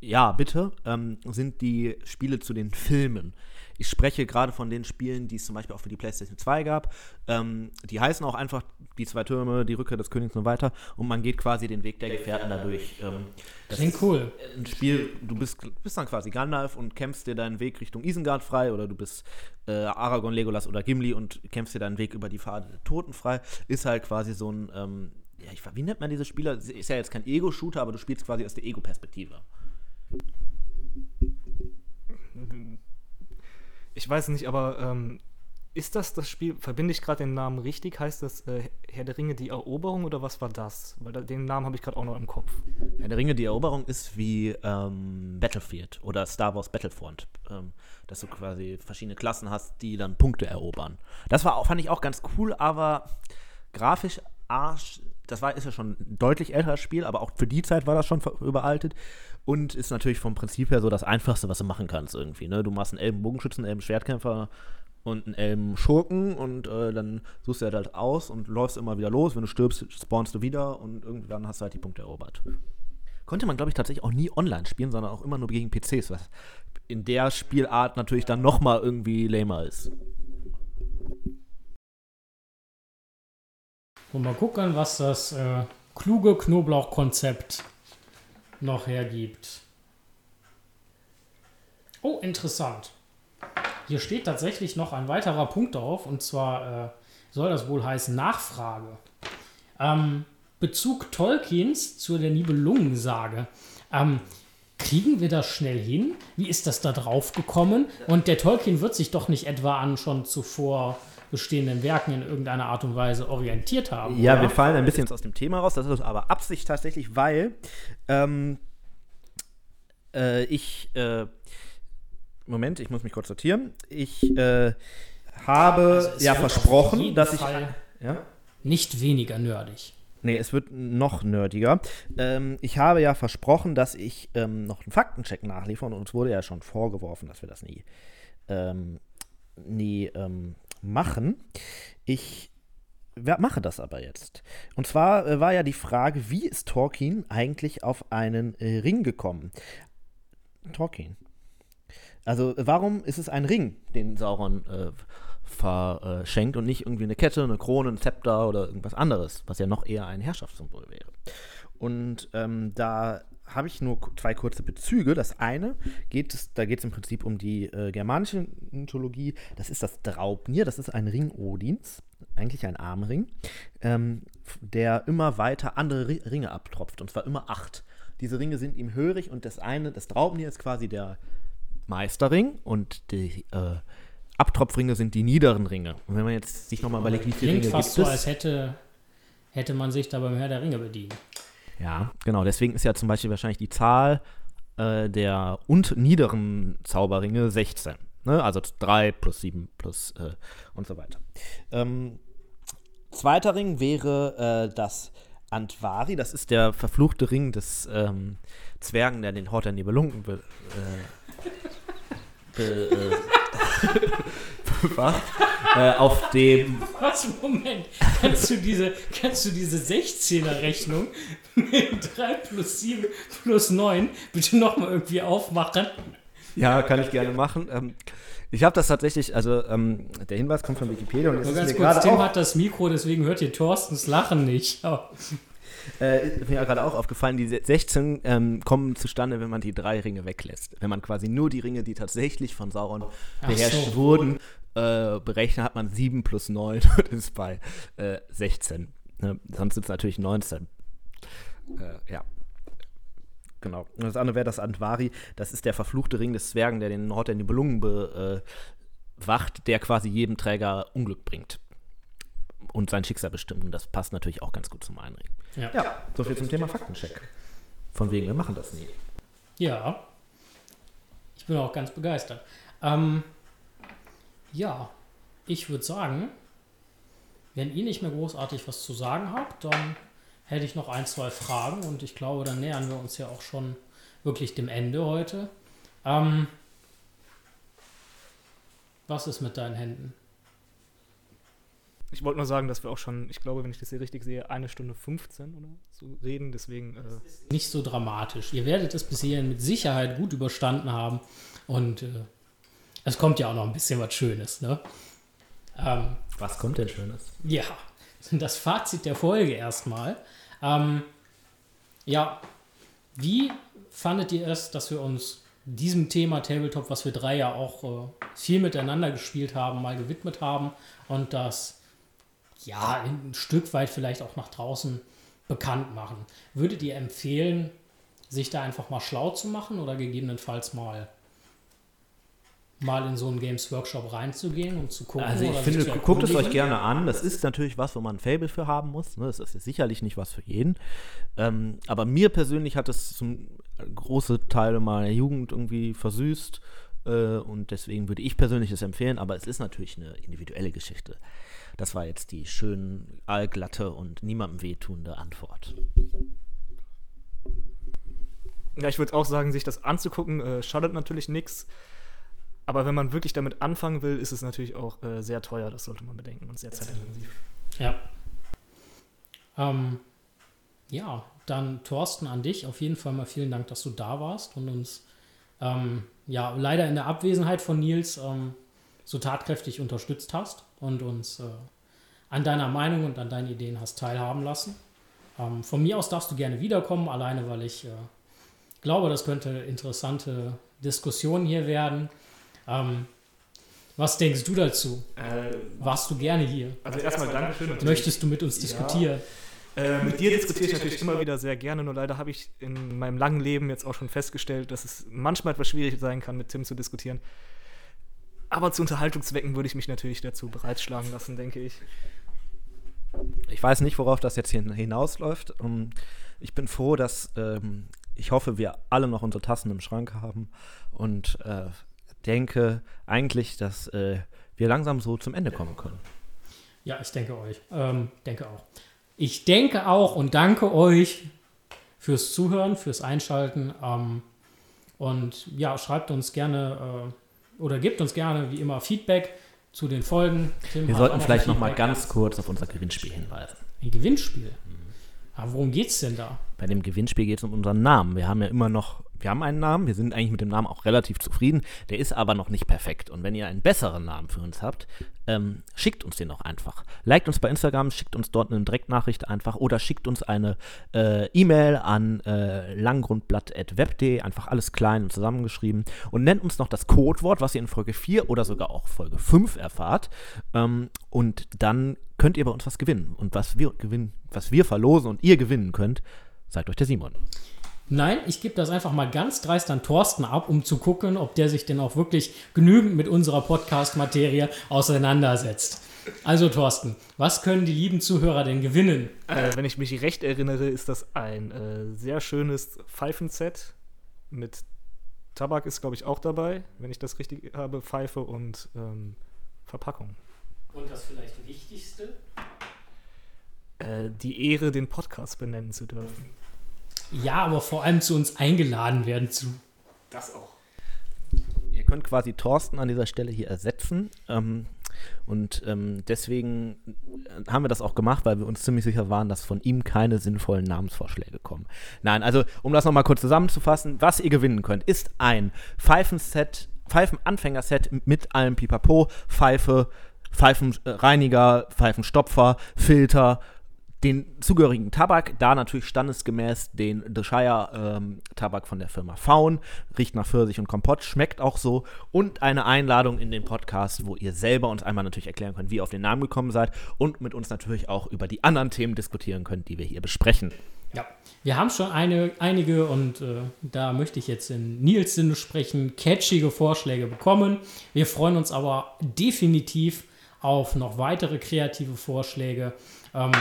ja, bitte, ähm, sind die Spiele zu den Filmen. Ich spreche gerade von den Spielen, die es zum Beispiel auch für die PlayStation 2 gab. Ähm, die heißen auch einfach die zwei Türme, die Rückkehr des Königs und so weiter. Und man geht quasi den Weg der Gefährten dadurch. Ähm, das Klingt cool. ein Spiel, du bist, bist dann quasi Gandalf und kämpfst dir deinen Weg Richtung Isengard frei oder du bist äh, Aragorn, Legolas oder Gimli und kämpfst dir deinen Weg über die Pfade der Toten frei. Ist halt quasi so ein, ähm, ja, ich, wie nennt man diese Spieler? Ist ja jetzt kein Ego-Shooter, aber du spielst quasi aus der Ego-Perspektive. Ich weiß nicht, aber ähm, ist das das Spiel, verbinde ich gerade den Namen richtig? Heißt das äh, Herr der Ringe die Eroberung oder was war das? Weil da, den Namen habe ich gerade auch noch im Kopf. Herr der Ringe, die Eroberung ist wie ähm, Battlefield oder Star Wars Battlefront. Ähm, dass du quasi verschiedene Klassen hast, die dann Punkte erobern. Das war fand ich auch ganz cool, aber grafisch arsch. Das war, ist ja schon ein deutlich älteres Spiel, aber auch für die Zeit war das schon überaltet. Und ist natürlich vom Prinzip her so das Einfachste, was du machen kannst irgendwie. Ne? Du machst einen Elbenbogenschützen, einen Elben-Schwertkämpfer und einen Elben-Schurken und äh, dann suchst du halt aus und läufst immer wieder los. Wenn du stirbst, spawnst du wieder und irgendwann hast du halt die Punkte erobert. Konnte man, glaube ich, tatsächlich auch nie online spielen, sondern auch immer nur gegen PCs, was in der Spielart natürlich dann nochmal irgendwie lamer ist. Und mal gucken, was das äh, kluge Knoblauchkonzept noch hergibt. Oh, interessant. Hier steht tatsächlich noch ein weiterer Punkt drauf, und zwar äh, soll das wohl heißen Nachfrage. Ähm, Bezug Tolkiens zu der Nibelungensage. Ähm, kriegen wir das schnell hin? Wie ist das da drauf gekommen? Und der Tolkien wird sich doch nicht etwa an schon zuvor bestehenden Werken in irgendeiner Art und Weise orientiert haben. Ja, oder? wir fallen ein bisschen aus dem Thema raus. Das ist aber Absicht tatsächlich, weil ähm, äh, ich. Äh, Moment, ich muss mich kurz sortieren. Ich äh, habe Also ja versprochen, dass ich. Ja? nicht weniger nerdig. Nee, es wird noch nerdiger. Ähm, ich habe ja versprochen, dass ich ähm, noch einen Faktencheck nachliefere und uns wurde ja schon vorgeworfen, dass wir das nie, ähm, nie ähm, machen. Ich mache das aber jetzt. Und zwar äh, war ja die Frage, wie ist Tolkien eigentlich auf einen äh, Ring gekommen? Tolkien. Also warum ist es ein Ring, den Sauron äh, verschenkt und nicht irgendwie eine Kette, eine Krone, ein Zepter oder irgendwas anderes, was ja noch eher ein Herrschaftssymbol wäre. Und ähm, da habe ich nur zwei kurze Bezüge. Das eine geht es, da geht es im Prinzip um die äh, germanische Mythologie. Das ist das Draupnir, das ist ein Ring Odins, eigentlich ein Armring, ähm, der immer weiter andere Ri Ringe abtropft, und zwar immer acht. Diese Ringe sind ihm hörig und das eine, das Draupnir ist quasi der Meisterring und die äh, Abtropfringe sind die niederen Ringe. Und wenn man jetzt sich nochmal überlegt, wie viele Klingt Ringe fast gibt so, es. als hätte, hätte man sich da beim Herr der Ringe bedient. Ja, genau. Deswegen ist ja zum Beispiel wahrscheinlich die Zahl äh, der und niederen Zauberringe 16. Ne? Also 3 plus 7 plus äh, und so weiter. Ähm, zweiter Ring wäre äh, das Antvari. Das ist der verfluchte Ring des ähm, Zwergen, der den Hort der Nibelungen be, äh, be, bewacht. äh, auf dem Was? Moment. Kannst du diese, kannst du diese 16er-Rechnung mit 3 plus 7 plus 9 bitte nochmal irgendwie aufmachen? Ja, kann ich gerne machen. Ähm, ich habe das tatsächlich, also ähm, der Hinweis kommt von Wikipedia und es ist ganz mir kurz, gerade Tim auch, hat das Mikro, deswegen hört ihr Thorstens Lachen nicht. Aber äh, ist mir gerade auch aufgefallen, die 16 ähm, kommen zustande, wenn man die drei Ringe weglässt. Wenn man quasi nur die Ringe, die tatsächlich von Sauron beherrscht so. wurden, äh, berechnet, hat man 7 plus 9 und ist bei äh, 16. Ne? Sonst sind es natürlich 19. Äh, ja. Genau. Und das andere wäre das Antvari. Das ist der verfluchte Ring des Zwergen, der den Hort der Nibelungen bewacht, der quasi jedem Träger Unglück bringt. Und sein Schicksal bestimmt. Und das passt natürlich auch ganz gut zum Einring. ja. Ja, so viel zum Thema Faktencheck. Von wegen, wir machen das nie. Ja. Ich bin auch ganz begeistert. Ähm, ja, ich würde sagen, wenn ihr nicht mehr großartig was zu sagen habt, dann hätte ich noch ein, zwei Fragen und ich glaube, dann nähern wir uns ja auch schon wirklich dem Ende heute. Ähm, was ist mit deinen Händen? Ich wollte nur sagen, dass wir auch schon, ich glaube, wenn ich das hier richtig sehe, eine Stunde 15 oder so reden. Deswegen, äh, Nicht so dramatisch. Ihr werdet es bis hierhin mit Sicherheit gut überstanden haben. Und äh, es kommt ja auch noch ein bisschen was Schönes, ne? Ähm, Was kommt denn Schönes? Ja, das Fazit der Folge erstmal. Ähm, ja, wie fandet ihr es, dass wir uns diesem Thema Tabletop, was wir drei ja auch äh, viel miteinander gespielt haben, mal gewidmet haben und das ja ein Stück weit vielleicht auch nach draußen bekannt machen? Würdet ihr empfehlen, sich da einfach mal schlau zu machen oder gegebenenfalls mal mal in so einen Games Workshop reinzugehen und zu gucken? Also ich finde, guckt es euch gerne an. Das ist natürlich was, wo man ein Fable für haben muss. Ne? Das ist sicherlich nicht was für jeden. Ähm, aber mir persönlich hat es zum große Teile meiner Jugend irgendwie versüßt. Äh, und deswegen würde ich persönlich es empfehlen. Aber es ist natürlich eine individuelle Geschichte. Das war jetzt die schön allglatte und niemandem wehtuende Antwort. ja, ich würde auch sagen, sich das anzugucken, äh, schadet natürlich nichts. Aber wenn man wirklich damit anfangen will, ist es natürlich auch äh, sehr teuer, das sollte man bedenken und sehr zeitintensiv. Ja. Ähm, ja, dann Thorsten an dich. Auf jeden Fall mal vielen Dank, dass du da warst und uns ähm, ja leider in der Abwesenheit von Nils ähm, so tatkräftig unterstützt hast und uns äh, an deiner Meinung und an deinen Ideen hast teilhaben lassen. Ähm, von mir aus darfst du gerne wiederkommen, alleine weil ich äh, glaube, das könnte interessante Diskussion hier werden. Ähm, was denkst du dazu? Äh, Warst du gerne hier? also erstmal Dankeschön. natürlich. Möchtest du mit uns diskutieren? Äh, mit dir diskutiere ich natürlich immer wieder sehr gerne, nur leider habe ich in meinem langen Leben jetzt auch schon festgestellt, dass es manchmal etwas schwierig sein kann, mit Tim zu diskutieren. Aber zu Unterhaltungszwecken würde ich mich natürlich dazu bereitschlagen lassen, denke ich. Ich weiß nicht, worauf das jetzt hin- hinausläuft. Um, ich bin froh, dass ähm, ich hoffe, wir alle noch unsere Tassen im Schrank haben und äh, denke eigentlich, dass äh, wir langsam so zum Ende kommen können. Ja, ich denke euch. Ähm, denke auch. Ich denke auch und danke euch fürs Zuhören, fürs Einschalten. Ähm, und ja, schreibt uns gerne äh, oder gebt uns gerne wie immer Feedback zu den Folgen. Tim Wir sollten vielleicht noch mal Feedback. ganz kurz auf unser Gewinnspiel hinweisen. Ein Gewinnspiel. Aber worum geht's denn da? Bei dem Gewinnspiel geht es um unseren Namen. Wir haben ja immer noch, wir haben einen Namen, wir sind eigentlich mit dem Namen auch relativ zufrieden. Der ist aber noch nicht perfekt. Und wenn ihr einen besseren Namen für uns habt, ähm, schickt uns den auch einfach. Liked uns bei Instagram, schickt uns dort eine Direktnachricht einfach oder schickt uns eine äh, E-Mail an äh, langgrundblatt.web.de, einfach alles klein und zusammengeschrieben und nennt uns noch das Codewort, was ihr in Folge 4 oder sogar auch Folge 5 erfahrt. Ähm, und dann könnt ihr bei uns was gewinnen. Und was wir gewinnen, was wir verlosen und ihr gewinnen könnt, sagt euch der Simon. Nein, ich gebe das einfach mal ganz dreist an Thorsten ab, um zu gucken, ob der sich denn auch wirklich genügend mit unserer Podcast-Materie auseinandersetzt. Also Thorsten, was können die lieben Zuhörer denn gewinnen? Äh, wenn ich mich recht erinnere, ist das ein äh, sehr schönes Pfeifenset mit Tabak ist, glaube ich, auch dabei, wenn ich das richtig habe, Pfeife und ähm, Verpackung. Und das vielleicht Wichtigste? Äh, die Ehre, den Podcast benennen zu dürfen. Ja, aber vor allem zu uns eingeladen werden zu. Das auch. Ihr könnt quasi Thorsten an dieser Stelle hier ersetzen. Ähm, und ähm, deswegen äh, haben wir das auch gemacht, weil wir uns ziemlich sicher waren, dass von ihm keine sinnvollen Namensvorschläge kommen. Nein, also um das nochmal kurz zusammenzufassen, was ihr gewinnen könnt, ist ein Pfeifenset, Pfeifenanfängerset mit allem Pipapo, Pfeife, Pfeifenreiniger, Pfeifenstopfer, Filter, den zugehörigen Tabak, da natürlich standesgemäß den The Shire ähm, Tabak von der Firma Faun, riecht nach Pfirsich und Kompott, schmeckt auch so und eine Einladung in den Podcast, wo ihr selber uns einmal natürlich erklären könnt, wie ihr auf den Namen gekommen seid und mit uns natürlich auch über die anderen Themen diskutieren könnt, die wir hier besprechen. Ja. Wir haben schon eine, einige, und äh, da möchte ich jetzt in Nils Sinne sprechen, catchige Vorschläge bekommen. Wir freuen uns aber definitiv auf noch weitere kreative Vorschläge, ähm,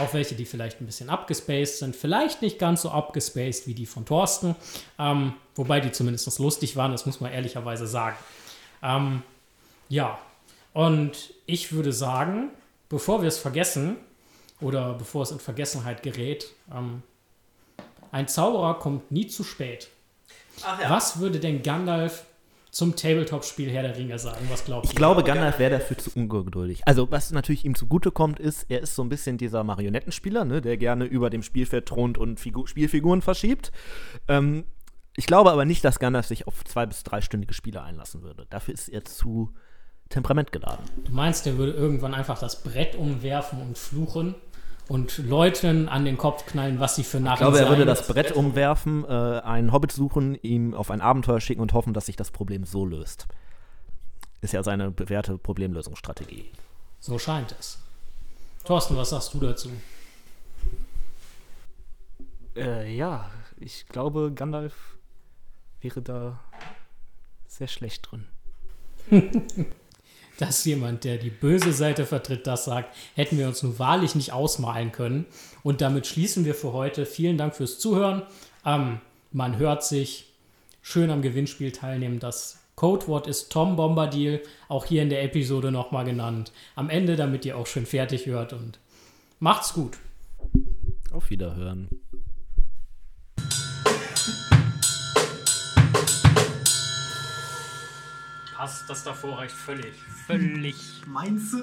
auch welche, die vielleicht ein bisschen abgespaced sind, vielleicht nicht ganz so abgespaced wie die von Thorsten, ähm, wobei die zumindest lustig waren, das muss man ehrlicherweise sagen. Ähm, ja, und ich würde sagen, bevor wir es vergessen, oder bevor es in Vergessenheit gerät, ähm, ein Zauberer kommt nie zu spät. Was würde denn Gandalf zum Tabletop-Spiel Herr der Ringe sagen? Was glaubt Ich glaube, Gandalf wäre dafür zu ungeduldig. Also, was natürlich ihm zugutekommt, ist, er ist so ein bisschen dieser Marionettenspieler, ne, der gerne über dem Spielfeld thront und Figu Spielfiguren verschiebt. Ähm, ich glaube aber nicht, dass Gandalf sich auf zwei- bis dreistündige Spiele einlassen würde. Dafür ist er zu temperamentgeladen. Du meinst, der würde irgendwann einfach das Brett umwerfen und fluchen und Leuten an den Kopf knallen, was sie für Narren Ich glaube, er würde das Brett umwerfen, äh, einen Hobbit suchen, ihm auf ein Abenteuer schicken und hoffen, dass sich das Problem so löst. Ist ja seine bewährte Problemlösungsstrategie. So scheint es. Thorsten, was sagst du dazu? Äh, ja, ich glaube, Gandalf wäre da sehr schlecht drin. Dass jemand, der die böse Seite vertritt, das sagt, hätten wir uns nun wahrlich nicht ausmalen können. Und damit schließen wir für heute. Vielen Dank fürs Zuhören. Ähm, man hört sich. Schön am Gewinnspiel teilnehmen. Das Codewort ist Tom Bombadil, auch hier in der Episode nochmal genannt. Am Ende, damit ihr auch schön fertig hört. Und macht's gut. Auf Wiederhören. Passt, das davor reicht völlig. Völlig. Meinst du?